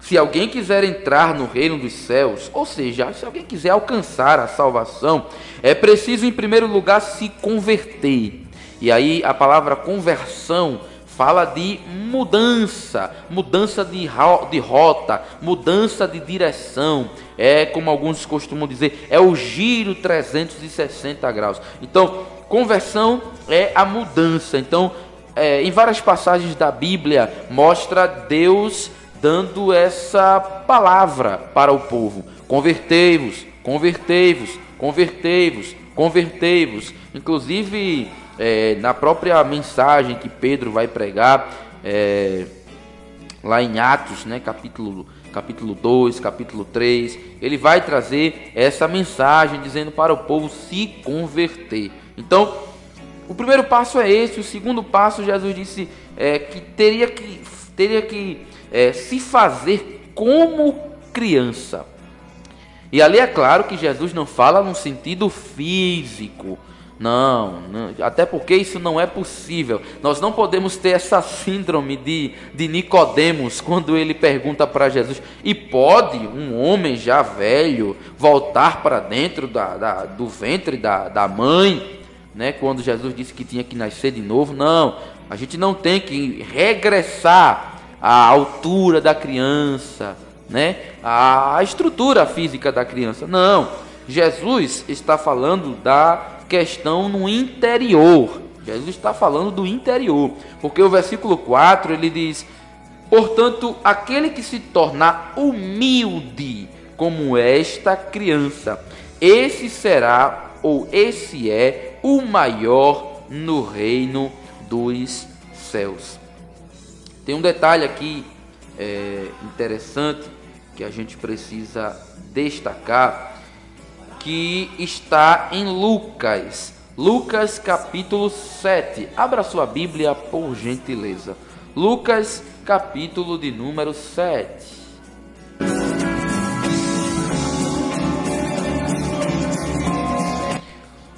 se alguém quiser entrar no reino dos céus, ou seja, se alguém quiser alcançar a salvação, é preciso em primeiro lugar se converter. E aí a palavra conversão fala de mudança, mudança de, de rota, mudança de direção. É como alguns costumam dizer, é o giro 360 graus. Então, conversão é a mudança. Então, é, em várias passagens da Bíblia mostra Deus dando essa palavra para o povo: convertei-vos, convertei-vos, convertei-vos, convertei-vos. Inclusive, é, na própria mensagem que Pedro vai pregar, é, lá em Atos, né, capítulo, capítulo 2, capítulo 3, ele vai trazer essa mensagem dizendo para o povo se converter. Então, o primeiro passo é esse, o segundo passo, Jesus disse é, que teria que, teria que é, se fazer como criança. E ali é claro que Jesus não fala no sentido físico. Não, não, até porque isso não é possível. Nós não podemos ter essa síndrome de, de Nicodemos quando ele pergunta para Jesus: e pode um homem já velho voltar para dentro da, da, do ventre da, da mãe? Né, quando Jesus disse que tinha que nascer de novo. Não, a gente não tem que regressar à altura da criança, né? A estrutura física da criança. Não. Jesus está falando da questão no interior. Jesus está falando do interior, porque o versículo 4 ele diz: Portanto, aquele que se tornar humilde como esta criança, esse será ou esse é o maior no reino dos céus. Tem um detalhe aqui é, interessante que a gente precisa destacar, que está em Lucas, Lucas capítulo 7. Abra sua Bíblia por gentileza. Lucas capítulo de número 7.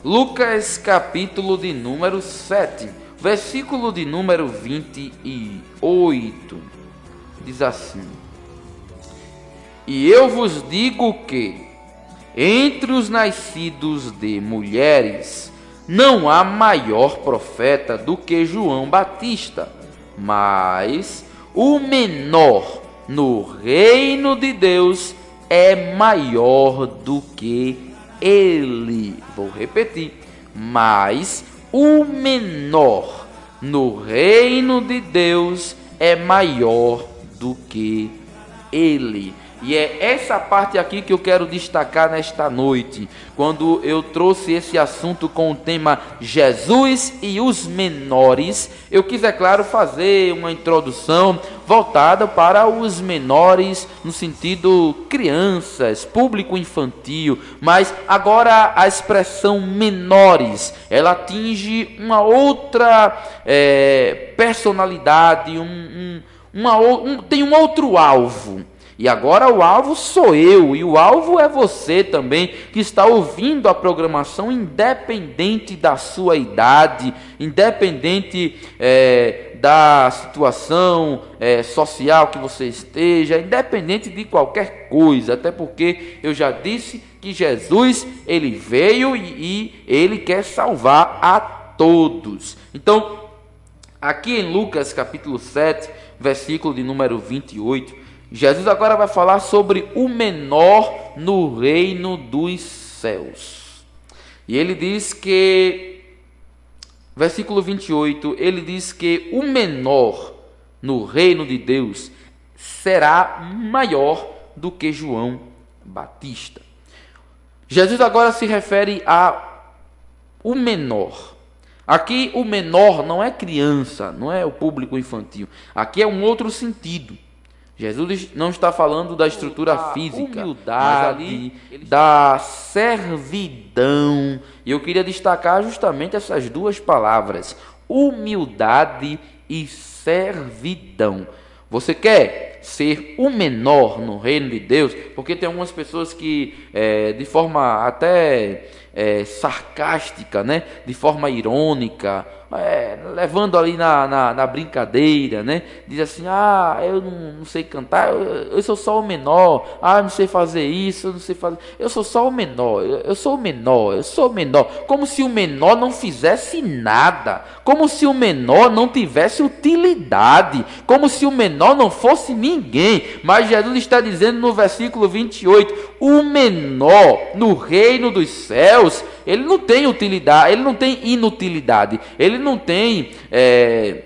Lucas capítulo de número 7 versículo de número 28 diz assim: E eu vos digo que entre os nascidos de mulheres não há maior profeta do que João Batista, mas o menor no reino de Deus é maior do que ele. Vou repetir. Mas o menor no reino de Deus é maior do que ele. E é essa parte aqui que eu quero destacar nesta noite, quando eu trouxe esse assunto com o tema Jesus e os menores. Eu quis, é claro, fazer uma introdução voltada para os menores, no sentido crianças, público infantil, mas agora a expressão menores ela atinge uma outra é, personalidade, um, um, uma, um, tem um outro alvo. E agora o alvo sou eu, e o alvo é você também, que está ouvindo a programação, independente da sua idade, independente é, da situação é, social que você esteja, independente de qualquer coisa, até porque eu já disse que Jesus ele veio e, e ele quer salvar a todos. Então, aqui em Lucas capítulo 7, versículo de número 28, Jesus agora vai falar sobre o menor no reino dos céus. E ele diz que, versículo 28, ele diz que o menor no reino de Deus será maior do que João Batista. Jesus agora se refere a o menor. Aqui o menor não é criança, não é o público infantil. Aqui é um outro sentido. Jesus não está falando da estrutura física, mas ali da servidão. E eu queria destacar justamente essas duas palavras: humildade e servidão. Você quer ser o menor no reino de Deus, porque tem algumas pessoas que, é, de forma até é, sarcástica, né? de forma irônica, é, levando ali na, na, na, brincadeira, né? Diz assim, ah, eu não, não sei cantar, eu, eu, sou só o menor, ah, não sei fazer isso, eu não sei fazer. Eu sou só o menor, eu, eu sou o menor, eu sou o menor. Como se o menor não fizesse nada, como se o menor não tivesse utilidade, como se o menor não fosse ninguém. Mas Jesus está dizendo no versículo 28, o menor no reino dos céus ele não tem utilidade, ele não tem inutilidade, ele não tem é,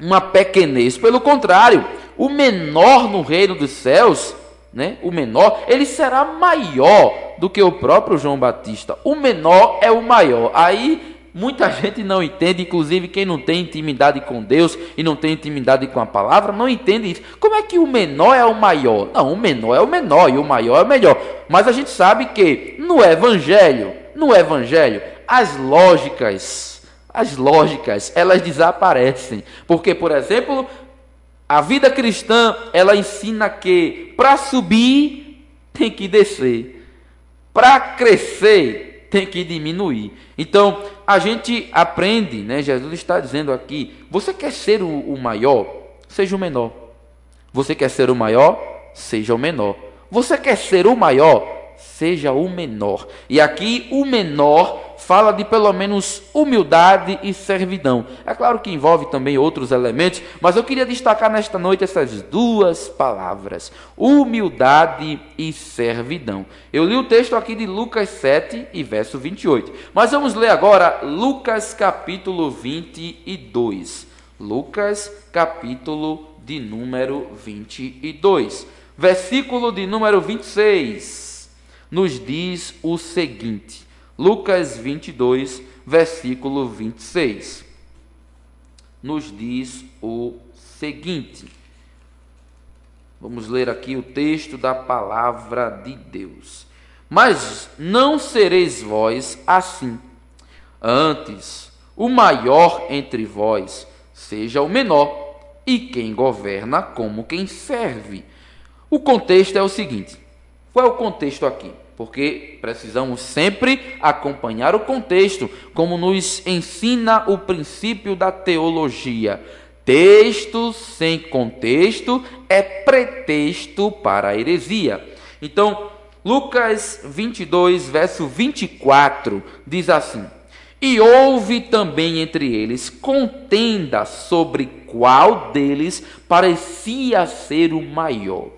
uma pequenez. Pelo contrário, o menor no reino dos céus, né, o menor, ele será maior do que o próprio João Batista. O menor é o maior. Aí Muita gente não entende, inclusive quem não tem intimidade com Deus e não tem intimidade com a palavra, não entende isso. Como é que o menor é o maior? Não, o menor é o menor e o maior é o melhor. Mas a gente sabe que no evangelho no evangelho, as lógicas, as lógicas, elas desaparecem. Porque, por exemplo, a vida cristã, ela ensina que para subir tem que descer. Para crescer tem que diminuir. Então, a gente aprende, né? Jesus está dizendo aqui: você quer ser o, o maior? Seja o menor. Você quer ser o maior? Seja o menor. Você quer ser o maior? Seja o menor. E aqui o menor fala de pelo menos humildade e servidão. É claro que envolve também outros elementos, mas eu queria destacar nesta noite essas duas palavras: humildade e servidão. Eu li o texto aqui de Lucas 7 e verso 28. Mas vamos ler agora Lucas capítulo 22. Lucas capítulo de número 22. Versículo de número 26 nos diz o seguinte: Lucas 22, versículo 26. Nos diz o seguinte. Vamos ler aqui o texto da palavra de Deus. Mas não sereis vós assim. Antes, o maior entre vós seja o menor, e quem governa como quem serve. O contexto é o seguinte: qual é o contexto aqui? Porque precisamos sempre acompanhar o contexto, como nos ensina o princípio da teologia. Texto sem contexto é pretexto para a heresia. Então, Lucas 22, verso 24, diz assim: E houve também entre eles contenda sobre qual deles parecia ser o maior.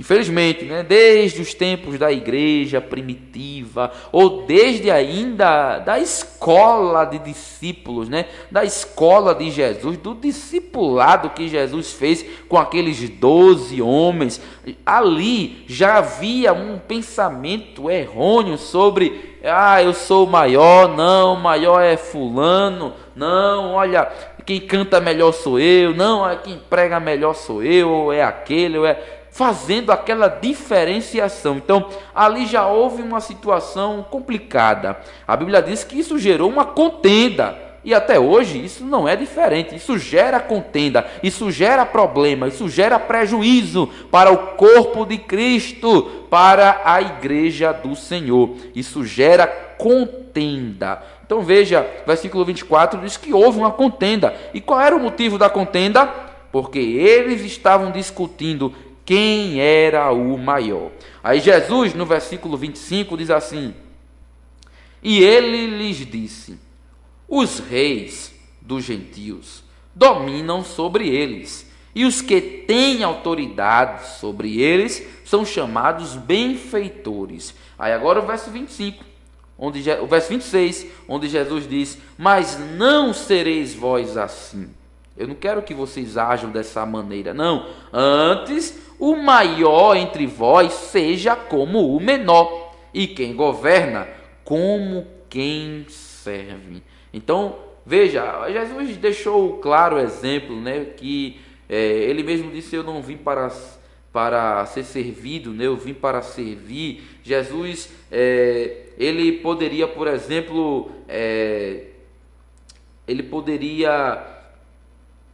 Infelizmente, né, desde os tempos da igreja primitiva, ou desde ainda da escola de discípulos, né, da escola de Jesus, do discipulado que Jesus fez com aqueles doze homens, ali já havia um pensamento errôneo sobre, ah, eu sou maior, não, o maior é fulano, não, olha, quem canta melhor sou eu, não, quem prega melhor sou eu, ou é aquele, ou é fazendo aquela diferenciação. Então, ali já houve uma situação complicada. A Bíblia diz que isso gerou uma contenda. E até hoje isso não é diferente. Isso gera contenda, isso gera problema, isso gera prejuízo para o corpo de Cristo, para a igreja do Senhor. Isso gera contenda. Então veja, versículo 24 diz que houve uma contenda. E qual era o motivo da contenda? Porque eles estavam discutindo quem era o maior. Aí Jesus, no versículo 25, diz assim: E ele lhes disse: Os reis dos gentios dominam sobre eles, e os que têm autoridade sobre eles são chamados benfeitores. Aí agora o verso 25, onde o verso 26, onde Jesus diz: Mas não sereis vós assim. Eu não quero que vocês ajam dessa maneira, não. Antes o maior entre vós seja como o menor, e quem governa como quem serve. Então, veja, Jesus deixou claro o exemplo, né, que é, ele mesmo disse: Eu não vim para, para ser servido, né, eu vim para servir. Jesus, é, ele poderia, por exemplo, é, ele poderia,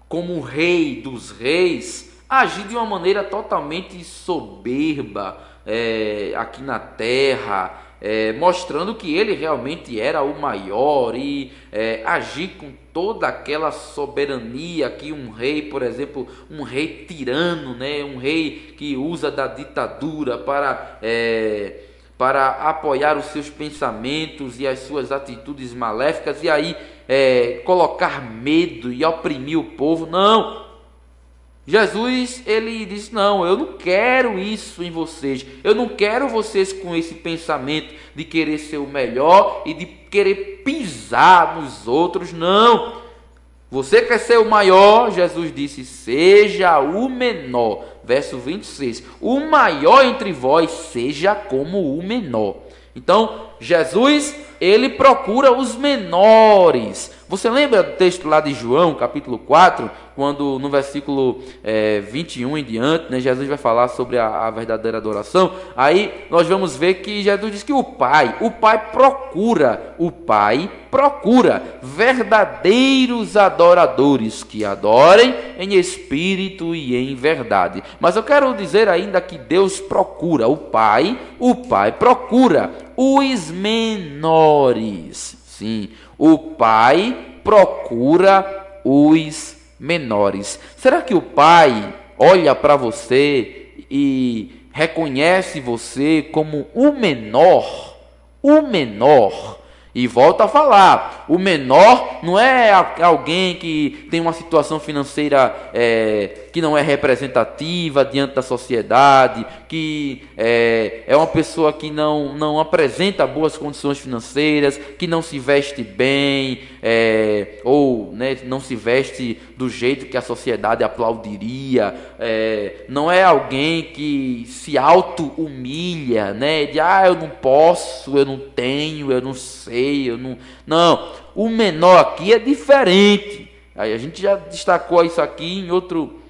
como rei dos reis, agir de uma maneira totalmente soberba é, aqui na terra, é, mostrando que ele realmente era o maior e é, agir com toda aquela soberania que um rei, por exemplo, um rei tirano, né, um rei que usa da ditadura para é, para apoiar os seus pensamentos e as suas atitudes maléficas e aí é, colocar medo e oprimir o povo. Não, Jesus, ele disse: Não, eu não quero isso em vocês. Eu não quero vocês com esse pensamento de querer ser o melhor e de querer pisar nos outros. Não. Você quer ser o maior? Jesus disse: Seja o menor. Verso 26. O maior entre vós seja como o menor. Então, Jesus, ele procura os menores. Você lembra do texto lá de João, capítulo 4, quando no versículo é, 21 em diante, né, Jesus vai falar sobre a, a, verdadeira adoração? Aí nós vamos ver que Jesus diz que o Pai, o Pai procura, o Pai procura verdadeiros adoradores que adorem em espírito e em verdade. Mas eu quero dizer ainda que Deus procura, o Pai, o Pai procura os menores. Sim, o pai procura os menores. Será que o pai olha para você e reconhece você como o menor? O menor e volta a falar: o menor não é alguém que tem uma situação financeira é, que não é representativa diante da sociedade, que é, é uma pessoa que não, não apresenta boas condições financeiras, que não se veste bem, é, ou né, não se veste do jeito que a sociedade aplaudiria. É, não é alguém que se auto-humilha, né? De ah, eu não posso, eu não tenho, eu não sei eu não. Não, o menor aqui é diferente. Aí a gente já destacou isso aqui em outro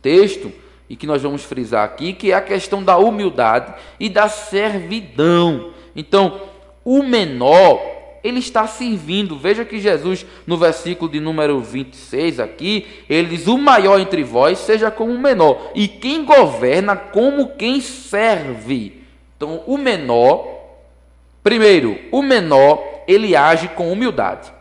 texto e que nós vamos frisar aqui, que é a questão da humildade e da servidão. Então, o menor, ele está servindo. Veja que Jesus, no versículo de número 26 aqui, ele diz: O maior entre vós seja como o menor, e quem governa como quem serve. Então, o menor Primeiro, o menor, ele age com humildade.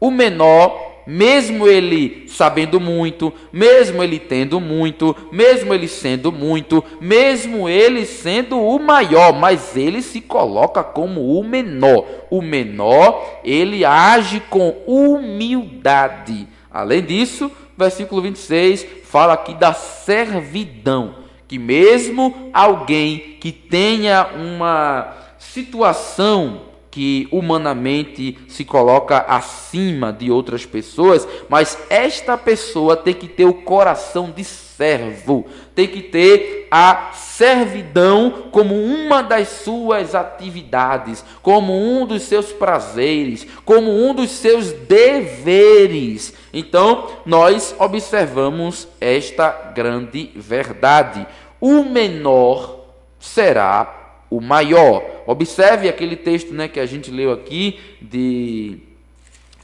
O menor, mesmo ele sabendo muito, mesmo ele tendo muito, mesmo ele sendo muito, mesmo ele sendo o maior, mas ele se coloca como o menor. O menor, ele age com humildade. Além disso, versículo 26 fala aqui da servidão, que mesmo alguém que tenha uma situação que humanamente se coloca acima de outras pessoas, mas esta pessoa tem que ter o coração de servo, tem que ter a servidão como uma das suas atividades, como um dos seus prazeres, como um dos seus deveres. Então, nós observamos esta grande verdade. O menor será o maior. Observe aquele texto né, que a gente leu aqui de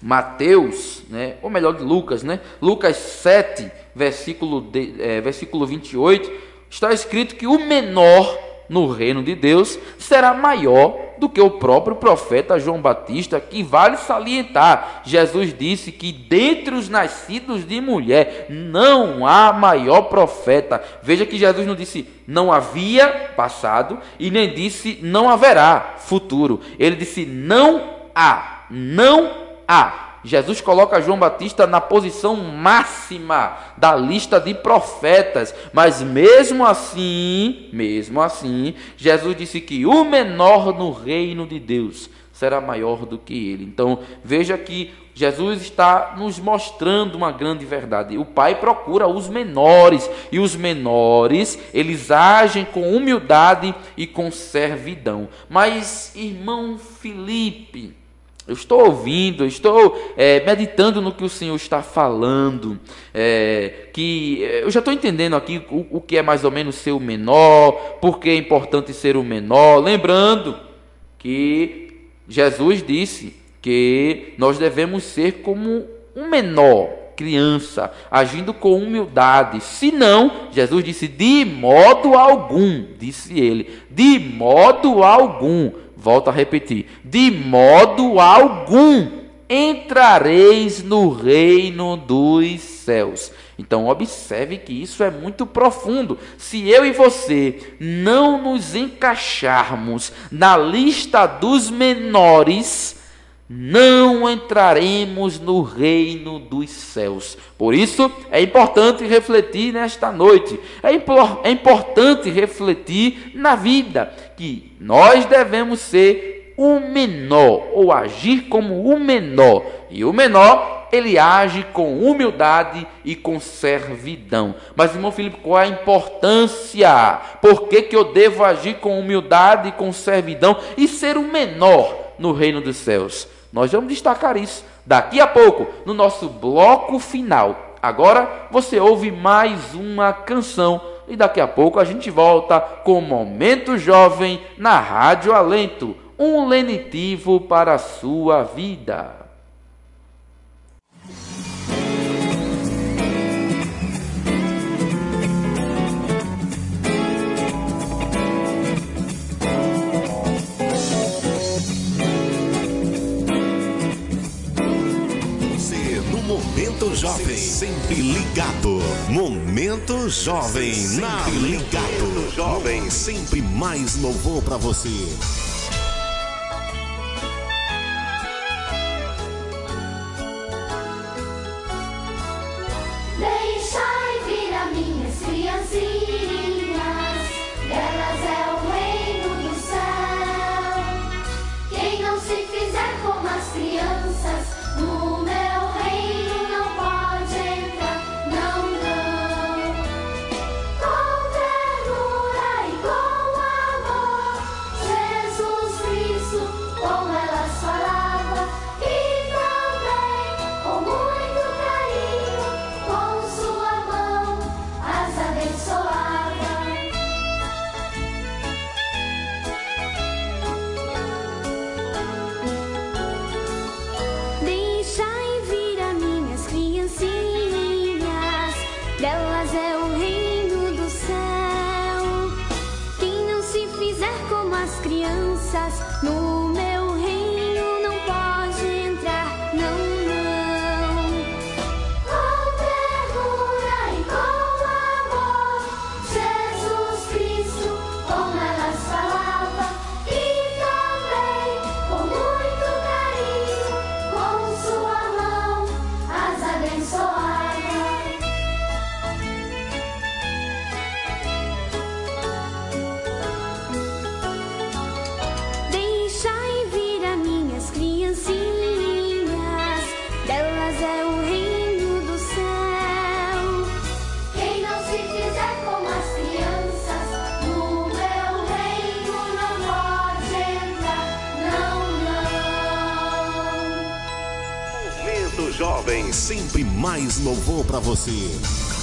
Mateus, né, ou melhor, de Lucas, né? Lucas 7, versículo, de, é, versículo 28, está escrito que o menor no reino de Deus será maior do que o próprio profeta João Batista, que vale salientar. Jesus disse que dentre os nascidos de mulher não há maior profeta. Veja que Jesus não disse não havia passado e nem disse não haverá futuro. Ele disse não há, não há. Jesus coloca João Batista na posição máxima da lista de profetas, mas mesmo assim, mesmo assim, Jesus disse que o menor no reino de Deus será maior do que ele. Então, veja que Jesus está nos mostrando uma grande verdade. O Pai procura os menores, e os menores, eles agem com humildade e com servidão. Mas, irmão Felipe, eu estou ouvindo, estou é, meditando no que o Senhor está falando, é, que é, eu já estou entendendo aqui o, o, que é mais ou menos ser o menor, por que é importante ser o menor, lembrando que Jesus disse que nós devemos ser como um menor, criança, agindo com humildade. Se não, Jesus disse: de modo algum, disse ele, de modo algum. Volto a repetir: de modo algum entrareis no reino dos céus. Então, observe que isso é muito profundo. Se eu e você não nos encaixarmos na lista dos menores, não entraremos no reino dos céus. Por isso, é importante refletir nesta noite. É, impor, é importante refletir na vida que nós devemos ser o menor ou agir como o menor. E o menor, ele age com humildade e com servidão. Mas, irmão Filipe, qual é a importância? Por que, que eu devo agir com humildade e com servidão e ser o menor no reino dos céus? Nós vamos destacar isso daqui a pouco, no nosso bloco final. Agora você ouve mais uma canção e daqui a pouco a gente volta com Momento Jovem na Rádio Alento um lenitivo para a sua vida. Momento Jovem, sempre ligado. Momento Jovem, sempre na ligado. Jovem, sempre mais louvor para você. Sempre mais louvor para você.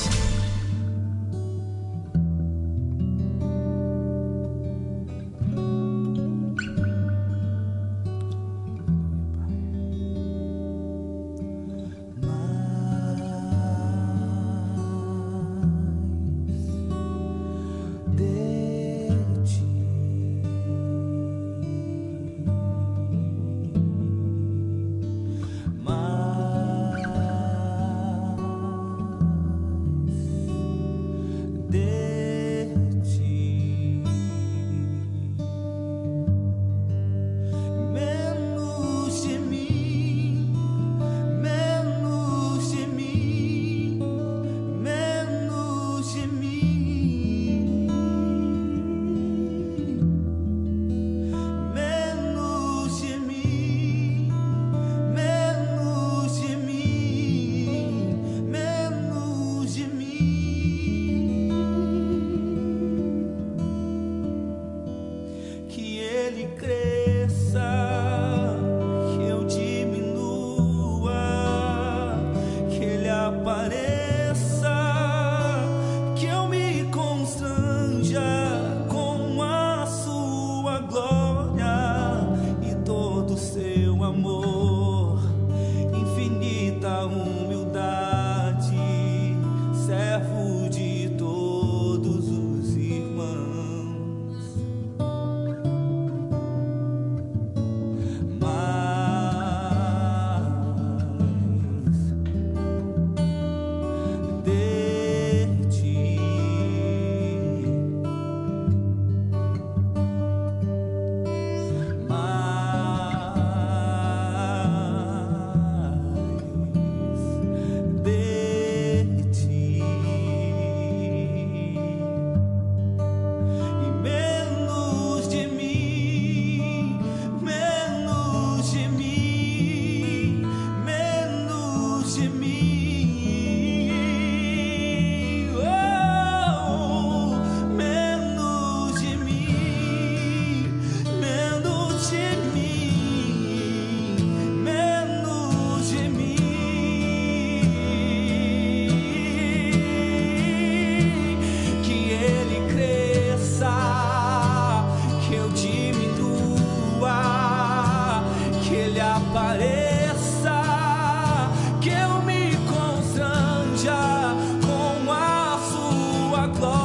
Sua glória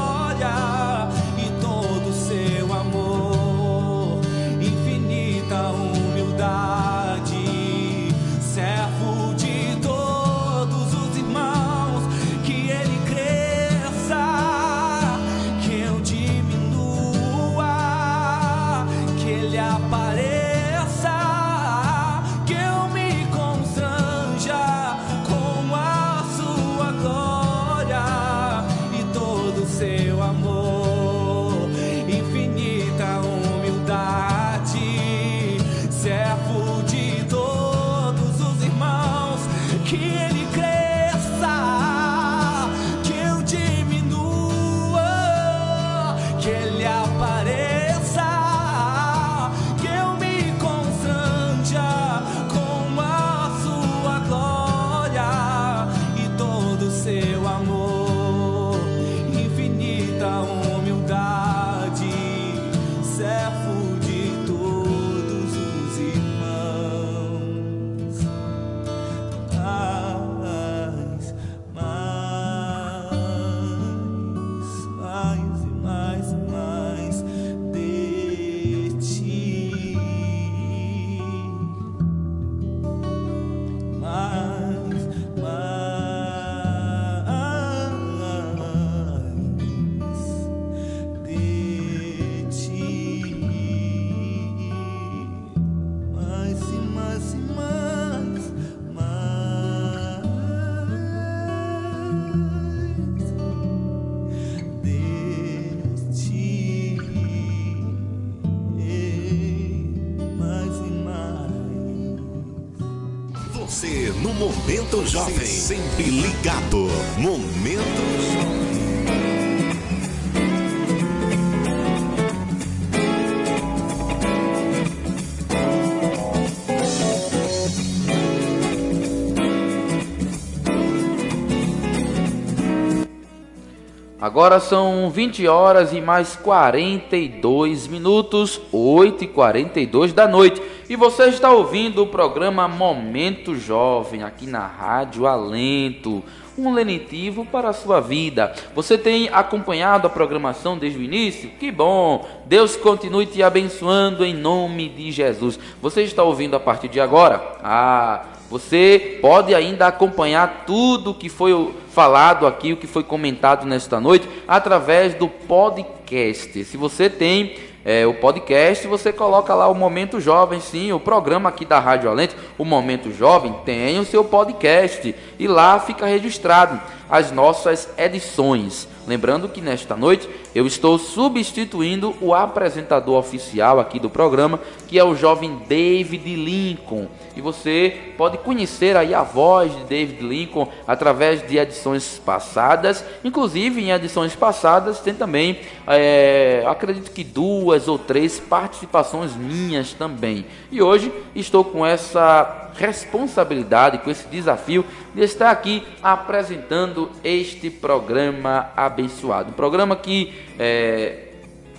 Agora são 20 horas e mais 42 minutos, 8 e 42 da noite. E você está ouvindo o programa Momento Jovem aqui na Rádio Alento. Um lenitivo para a sua vida. Você tem acompanhado a programação desde o início? Que bom! Deus continue te abençoando em nome de Jesus. Você está ouvindo a partir de agora? Ah, você pode ainda acompanhar tudo que foi falado aqui, o que foi comentado nesta noite, através do podcast. Se você tem é, o podcast, você coloca lá o Momento Jovem, sim, o programa aqui da Rádio Alente, o Momento Jovem, tem o seu podcast e lá fica registrado as nossas edições. Lembrando que nesta noite eu estou substituindo o apresentador oficial aqui do programa, que é o jovem David Lincoln. E você pode conhecer aí a voz de David Lincoln através de edições passadas. Inclusive, em edições passadas tem também, é, acredito que duas ou três participações minhas também. E hoje estou com essa responsabilidade, com esse desafio de estar aqui apresentando este programa abençoado. Um programa que, é,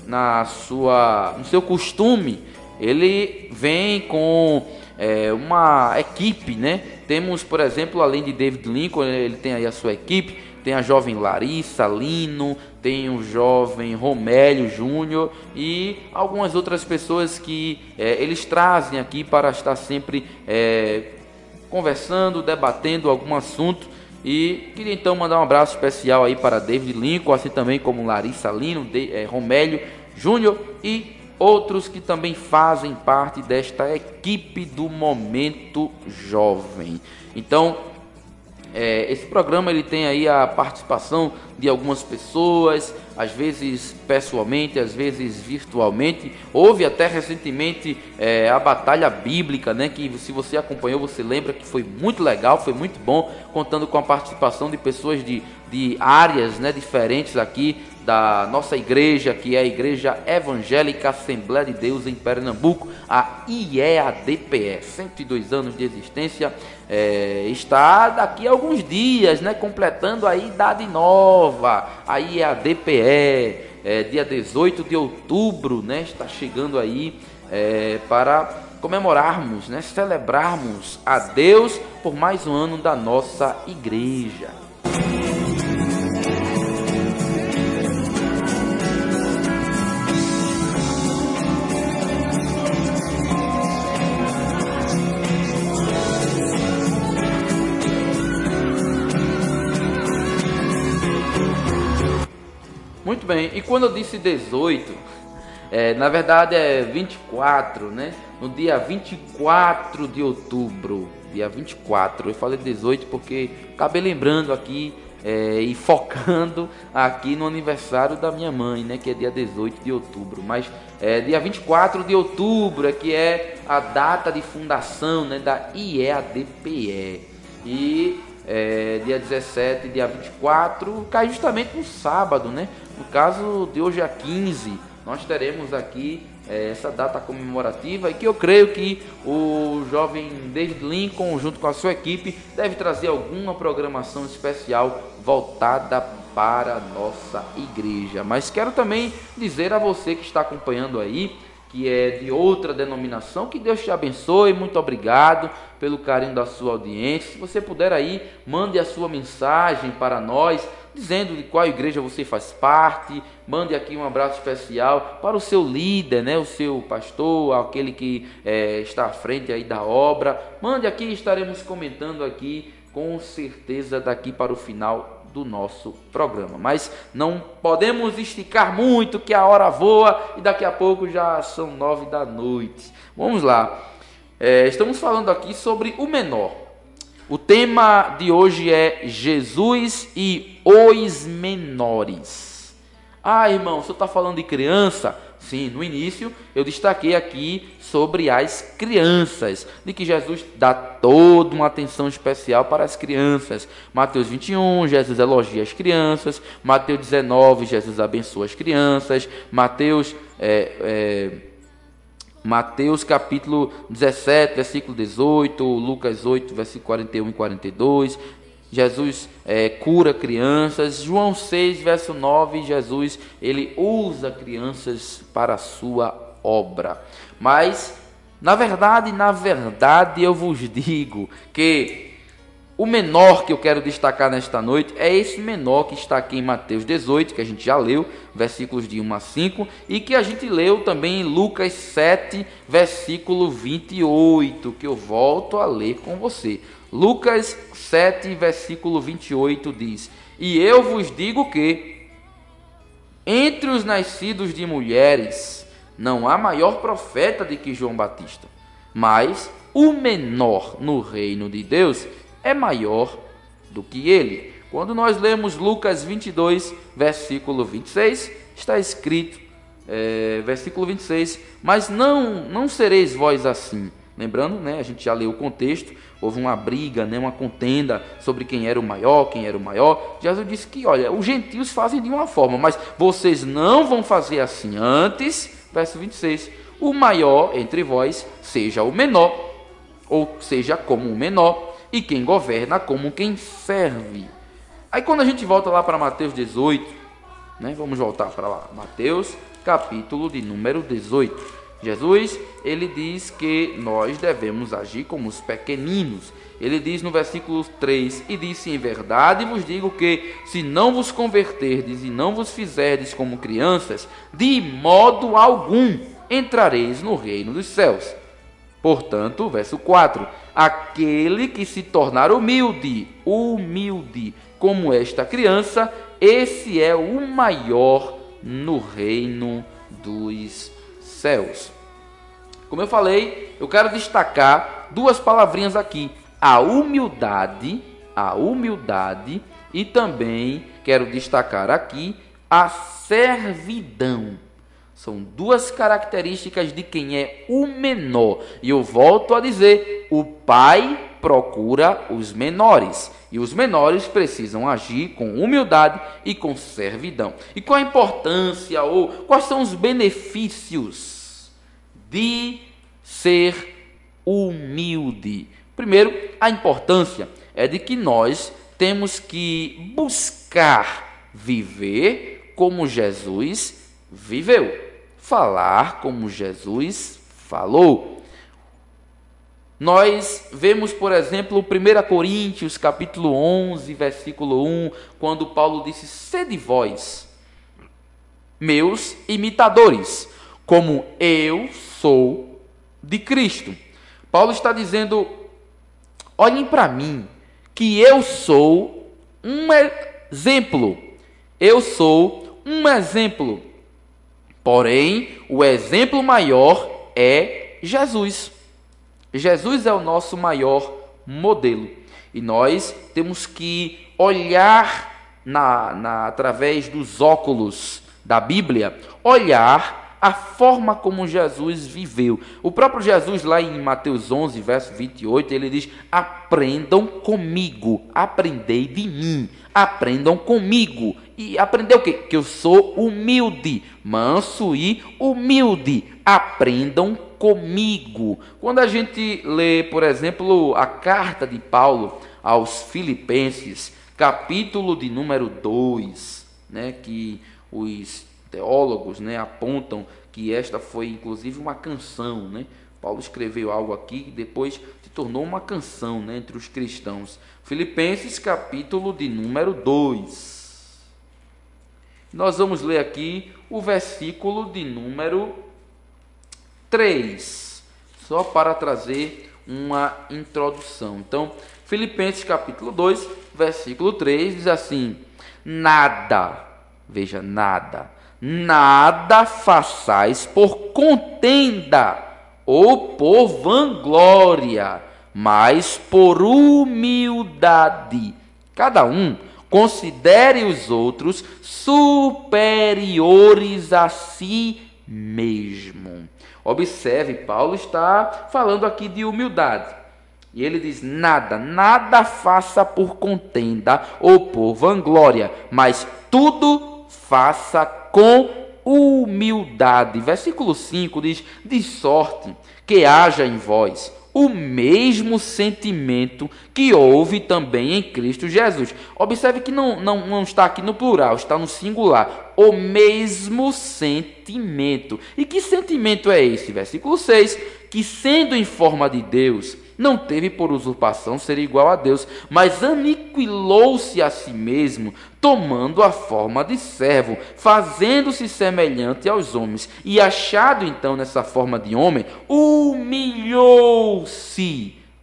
na sua, no seu costume, ele vem com é, uma equipe, né? Temos, por exemplo, além de David Lincoln, ele tem aí a sua equipe, tem a jovem Larissa Lino, tem o jovem Romélio Júnior e algumas outras pessoas que é, eles trazem aqui para estar sempre é, conversando, debatendo algum assunto. E queria então mandar um abraço especial aí para David Lincoln, assim também como Larissa Lino, de, é, Romélio Júnior e outros que também fazem parte desta equipe do Momento Jovem. Então, é, esse programa ele tem aí a participação de algumas pessoas, às vezes pessoalmente, às vezes virtualmente. Houve até recentemente é, a batalha bíblica, né? Que se você acompanhou, você lembra que foi muito legal, foi muito bom, contando com a participação de pessoas de, de áreas né, diferentes aqui da nossa igreja, que é a Igreja Evangélica Assembleia de Deus em Pernambuco, a IEADPE, 102 anos de existência, é, está daqui a alguns dias, né, completando a idade nova, a IEADPE, é, dia 18 de outubro, né, está chegando aí é, para comemorarmos, né, celebrarmos a Deus por mais um ano da nossa igreja. Bem, e quando eu disse 18, é, na verdade é 24, né? No dia 24 de outubro, dia 24, eu falei 18 porque acabei lembrando aqui é, e focando aqui no aniversário da minha mãe, né? Que é dia 18 de outubro, mas é, dia 24 de outubro é que é a data de fundação né, da IEADPE. E é, dia 17 dia 24 cai justamente no sábado, né? No caso de hoje é 15, nós teremos aqui é, essa data comemorativa e que eu creio que o jovem David Lincoln, junto com a sua equipe, deve trazer alguma programação especial voltada para a nossa igreja. Mas quero também dizer a você que está acompanhando aí, que é de outra denominação, que Deus te abençoe, muito obrigado pelo carinho da sua audiência. Se você puder aí, mande a sua mensagem para nós dizendo de qual igreja você faz parte. Mande aqui um abraço especial para o seu líder, né, o seu pastor, aquele que é, está à frente aí da obra. Mande aqui, estaremos comentando aqui com certeza daqui para o final do nosso programa. Mas não podemos esticar muito, que a hora voa e daqui a pouco já são nove da noite. Vamos lá. É, estamos falando aqui sobre o menor. O tema de hoje é Jesus e os menores. Ah, irmão, você está falando de criança? Sim, no início eu destaquei aqui sobre as crianças, de que Jesus dá toda uma atenção especial para as crianças. Mateus 21, Jesus elogia as crianças. Mateus 19, Jesus abençoa as crianças. Mateus. É, é, Mateus capítulo 17, versículo 18, Lucas 8, versículo 41 e 42. Jesus é, cura crianças. João 6, verso 9, Jesus ele usa crianças para a sua obra. Mas, na verdade, na verdade, eu vos digo que o menor que eu quero destacar nesta noite é esse menor que está aqui em Mateus 18, que a gente já leu, versículos de 1 a 5, e que a gente leu também em Lucas 7, versículo 28, que eu volto a ler com você. Lucas 7, versículo 28 diz: E eu vos digo que entre os nascidos de mulheres não há maior profeta do que João Batista, mas o menor no reino de Deus é maior do que ele. Quando nós lemos Lucas 22, versículo 26, está escrito, é, versículo 26, mas não, não sereis vós assim. Lembrando, né, a gente já leu o contexto, houve uma briga, né, uma contenda sobre quem era o maior, quem era o maior. Jesus disse que, olha, os gentios fazem de uma forma, mas vocês não vão fazer assim. Antes, verso 26, o maior entre vós seja o menor, ou seja como o menor, e quem governa como quem serve. Aí quando a gente volta lá para Mateus 18, né? Vamos voltar para lá. Mateus, capítulo de número 18. Jesus, ele diz que nós devemos agir como os pequeninos. Ele diz no versículo 3: E disse em verdade vos digo que, se não vos converterdes e não vos fizerdes como crianças, de modo algum entrareis no reino dos céus. Portanto, verso 4: Aquele que se tornar humilde, humilde como esta criança, esse é o maior no reino dos céus. Como eu falei, eu quero destacar duas palavrinhas aqui: a humildade, a humildade e também quero destacar aqui a servidão. São duas características de quem é o menor. E eu volto a dizer: o pai procura os menores. E os menores precisam agir com humildade e com servidão. E qual a importância ou quais são os benefícios de ser humilde? Primeiro, a importância é de que nós temos que buscar viver como Jesus viveu falar como Jesus falou. Nós vemos, por exemplo, 1 Coríntios, capítulo 11, versículo 1, quando Paulo disse: "Sede vós meus imitadores, como eu sou de Cristo". Paulo está dizendo: "Olhem para mim, que eu sou um exemplo. Eu sou um exemplo. Porém, o exemplo maior é Jesus. Jesus é o nosso maior modelo. E nós temos que olhar na, na, através dos óculos da Bíblia, olhar a forma como Jesus viveu. O próprio Jesus, lá em Mateus 11, verso 28, ele diz: Aprendam comigo, aprendei de mim, aprendam comigo. E aprendeu o quê? Que eu sou humilde, manso e humilde. Aprendam comigo. Quando a gente lê, por exemplo, a carta de Paulo aos Filipenses, capítulo de número 2, né, que os teólogos né, apontam que esta foi inclusive uma canção. Né? Paulo escreveu algo aqui que depois se tornou uma canção né, entre os cristãos. Filipenses, capítulo de número 2. Nós vamos ler aqui o versículo de número 3, só para trazer uma introdução. Então, Filipenses capítulo 2, versículo 3 diz assim: Nada, veja, nada, nada façais por contenda ou por vanglória, mas por humildade. Cada um considere os outros superiores a si mesmo. Observe, Paulo está falando aqui de humildade. E ele diz: nada, nada faça por contenda ou por vanglória, mas tudo faça com humildade. Versículo 5 diz: de sorte que haja em vós o mesmo sentimento que houve também em Cristo Jesus. Observe que não, não, não está aqui no plural, está no singular. O mesmo sentimento. E que sentimento é esse? Versículo 6: Que sendo em forma de Deus, não teve por usurpação ser igual a Deus, mas aniquilou-se a si mesmo, tomando a forma de servo, fazendo-se semelhante aos homens, e achado então nessa forma de homem, humilhou-se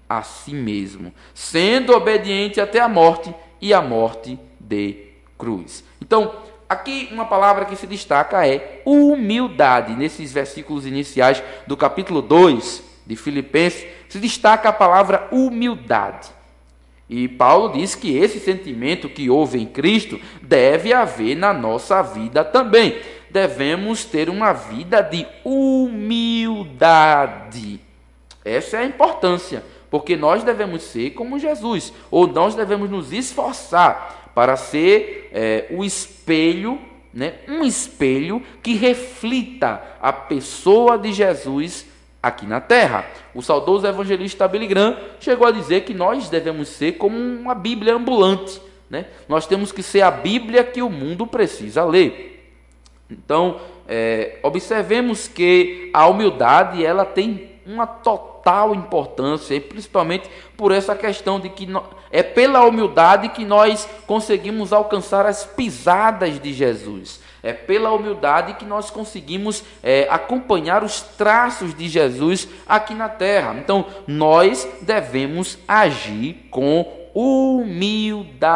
a si mesmo, sendo obediente até a morte e a morte de cruz. Então, aqui uma palavra que se destaca é humildade. Nesses versículos iniciais do capítulo 2 de Filipenses, se destaca a palavra humildade. E Paulo diz que esse sentimento que houve em Cristo deve haver na nossa vida também. Devemos ter uma vida de humildade. Essa é a importância, porque nós devemos ser como Jesus, ou nós devemos nos esforçar para ser é, o espelho, né, um espelho que reflita a pessoa de Jesus aqui na terra. O saudoso evangelista Billy Graham chegou a dizer que nós devemos ser como uma Bíblia ambulante. Né? Nós temos que ser a Bíblia que o mundo precisa ler. Então, é, observemos que a humildade ela tem uma total importância, e principalmente por essa questão de que no, é pela humildade que nós conseguimos alcançar as pisadas de Jesus. É pela humildade que nós conseguimos é, acompanhar os traços de Jesus aqui na terra. Então, nós devemos agir com humildade.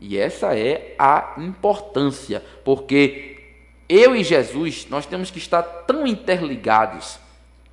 E essa é a importância, porque eu e Jesus, nós temos que estar tão interligados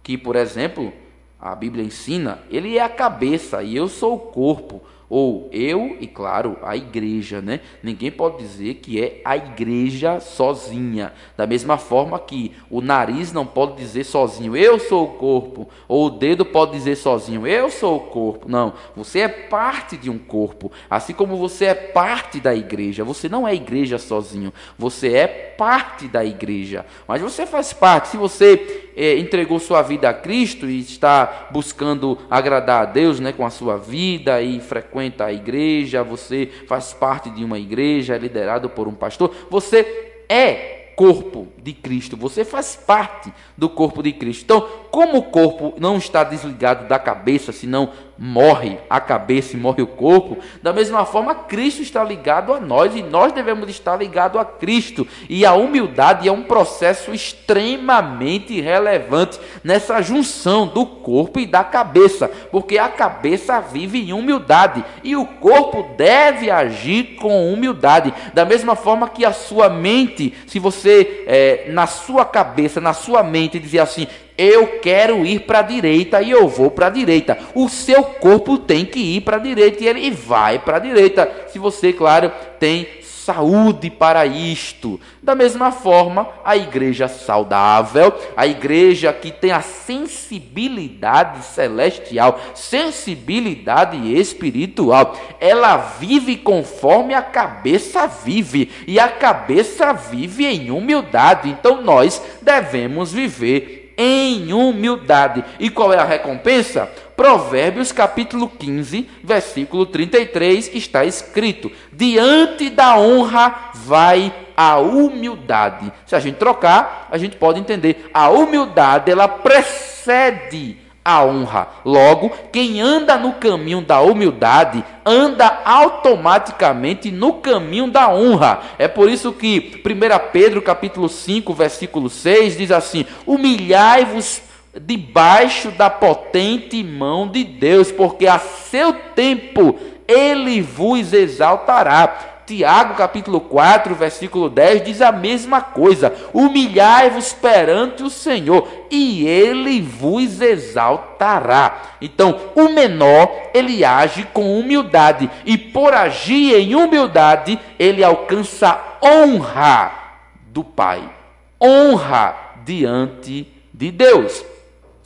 que, por exemplo, a Bíblia ensina, ele é a cabeça e eu sou o corpo. Ou eu e, claro, a igreja, né? Ninguém pode dizer que é a igreja sozinha. Da mesma forma que o nariz não pode dizer sozinho, eu sou o corpo. Ou o dedo pode dizer sozinho, eu sou o corpo. Não, você é parte de um corpo. Assim como você é parte da igreja. Você não é igreja sozinho. Você é parte da igreja. Mas você faz parte. Se você é, entregou sua vida a Cristo e está buscando agradar a Deus né, com a sua vida e frequenta frequenta a igreja, você faz parte de uma igreja, é liderado por um pastor, você é corpo de Cristo, você faz parte do corpo de Cristo. Então, como o corpo não está desligado da cabeça, senão morre a cabeça e morre o corpo, da mesma forma Cristo está ligado a nós e nós devemos estar ligados a Cristo. E a humildade é um processo extremamente relevante nessa junção do corpo e da cabeça, porque a cabeça vive em humildade e o corpo deve agir com humildade. Da mesma forma que a sua mente, se você é, na sua cabeça, na sua mente dizer assim, eu quero ir para a direita e eu vou para a direita. O seu corpo tem que ir para a direita e ele vai para a direita. Se você, claro, tem saúde para isto. Da mesma forma, a igreja saudável, a igreja que tem a sensibilidade celestial, sensibilidade espiritual, ela vive conforme a cabeça vive, e a cabeça vive em humildade. Então nós devemos viver em humildade. E qual é a recompensa? Provérbios capítulo 15, versículo 33 está escrito: Diante da honra vai a humildade. Se a gente trocar, a gente pode entender. A humildade ela precede a honra. Logo, quem anda no caminho da humildade anda automaticamente no caminho da honra. É por isso que 1 Pedro capítulo 5, versículo 6 diz assim: Humilhai-vos debaixo da potente mão de Deus, porque a seu tempo ele vos exaltará. Tiago capítulo 4, versículo 10 diz a mesma coisa: Humilhai-vos perante o Senhor, e ele vos exaltará. Então, o menor, ele age com humildade, e por agir em humildade, ele alcança honra do Pai, honra diante de Deus.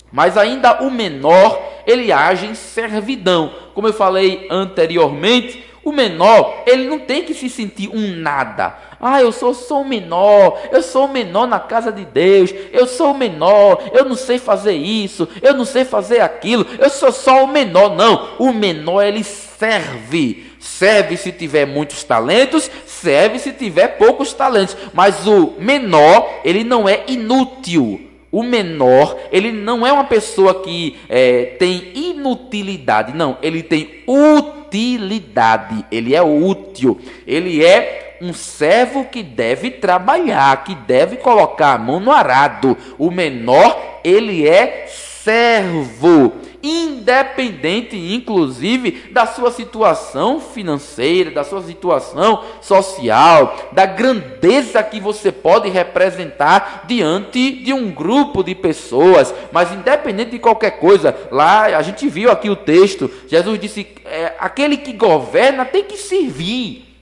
Mas ainda o menor, ele age em servidão. Como eu falei anteriormente, o menor, ele não tem que se sentir um nada. Ah, eu sou só o menor, eu sou o menor na casa de Deus, eu sou o menor, eu não sei fazer isso, eu não sei fazer aquilo, eu sou só o menor. Não, o menor ele serve. Serve se tiver muitos talentos, serve se tiver poucos talentos. Mas o menor, ele não é inútil. O menor, ele não é uma pessoa que é, tem inutilidade, não, ele tem utilidade, ele é útil, ele é um servo que deve trabalhar, que deve colocar a mão no arado. O menor, ele é servo independente, inclusive, da sua situação financeira, da sua situação social, da grandeza que você pode representar diante de um grupo de pessoas, mas independente de qualquer coisa, lá a gente viu aqui o texto, Jesus disse: é, aquele que governa tem que servir.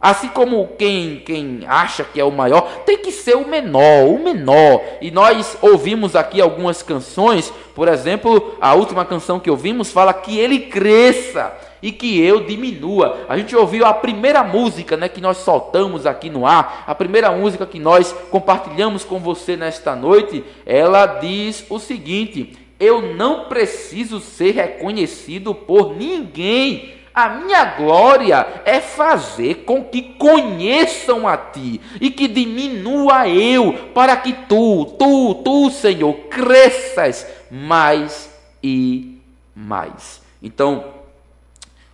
Assim como quem, quem acha que é o maior, tem que ser o menor, o menor. E nós ouvimos aqui algumas canções, por exemplo, a última canção que ouvimos fala que ele cresça e que eu diminua. A gente ouviu a primeira música né, que nós soltamos aqui no ar, a primeira música que nós compartilhamos com você nesta noite, ela diz o seguinte: Eu não preciso ser reconhecido por ninguém a minha glória é fazer com que conheçam a ti e que diminua eu, para que tu, tu, tu, Senhor, cresças mais e mais. Então,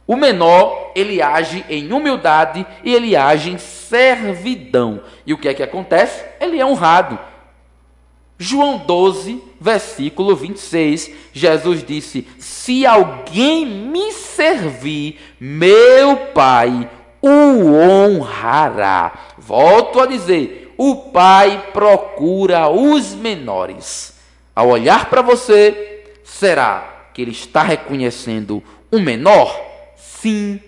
o menor, ele age em humildade e ele age em servidão. E o que é que acontece? Ele é honrado. João 12, versículo 26, Jesus disse: Se alguém me servir, meu Pai o honrará. Volto a dizer: o Pai procura os menores. Ao olhar para você, será que ele está reconhecendo o menor? Sim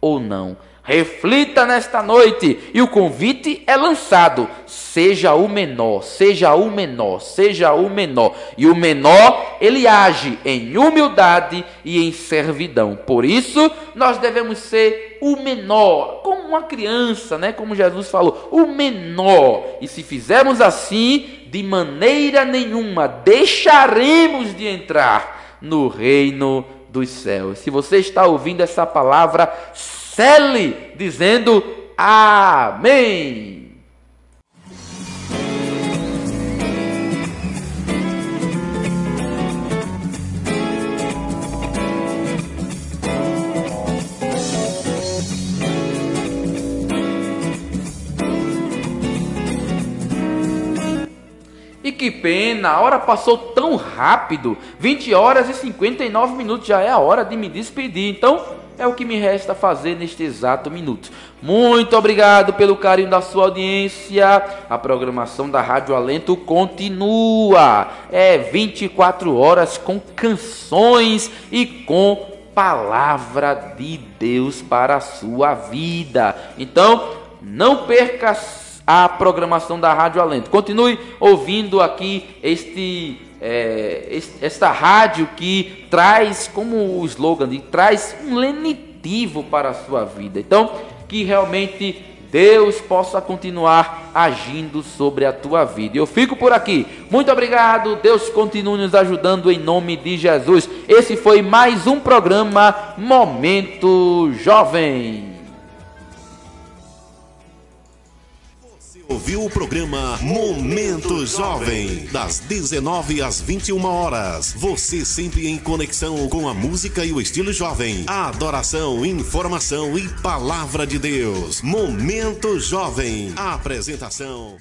ou não? Reflita nesta noite e o convite é lançado. Seja o menor, seja o menor, seja o menor. E o menor, ele age em humildade e em servidão. Por isso, nós devemos ser o menor, como uma criança, né? Como Jesus falou, o menor. E se fizermos assim, de maneira nenhuma deixaremos de entrar no reino dos céus. Se você está ouvindo essa palavra, cele dizendo amém. E que pena, a hora passou tão rápido. 20 horas e 59 minutos já é a hora de me despedir. Então, é o que me resta fazer neste exato minuto. Muito obrigado pelo carinho da sua audiência. A programação da Rádio Alento continua. É 24 horas com canções e com palavra de Deus para a sua vida. Então, não perca a programação da Rádio Alento. Continue ouvindo aqui este, é, esta rádio que traz, como o slogan diz, traz um lenitivo para a sua vida. Então, que realmente Deus possa continuar agindo sobre a tua vida. Eu fico por aqui. Muito obrigado. Deus continue nos ajudando em nome de Jesus. Esse foi mais um programa Momento Jovem. Ouviu o programa Momento Jovem, das 19 às 21 horas. Você sempre em conexão com a música e o estilo jovem. Adoração, informação e palavra de Deus. Momento Jovem. A apresentação.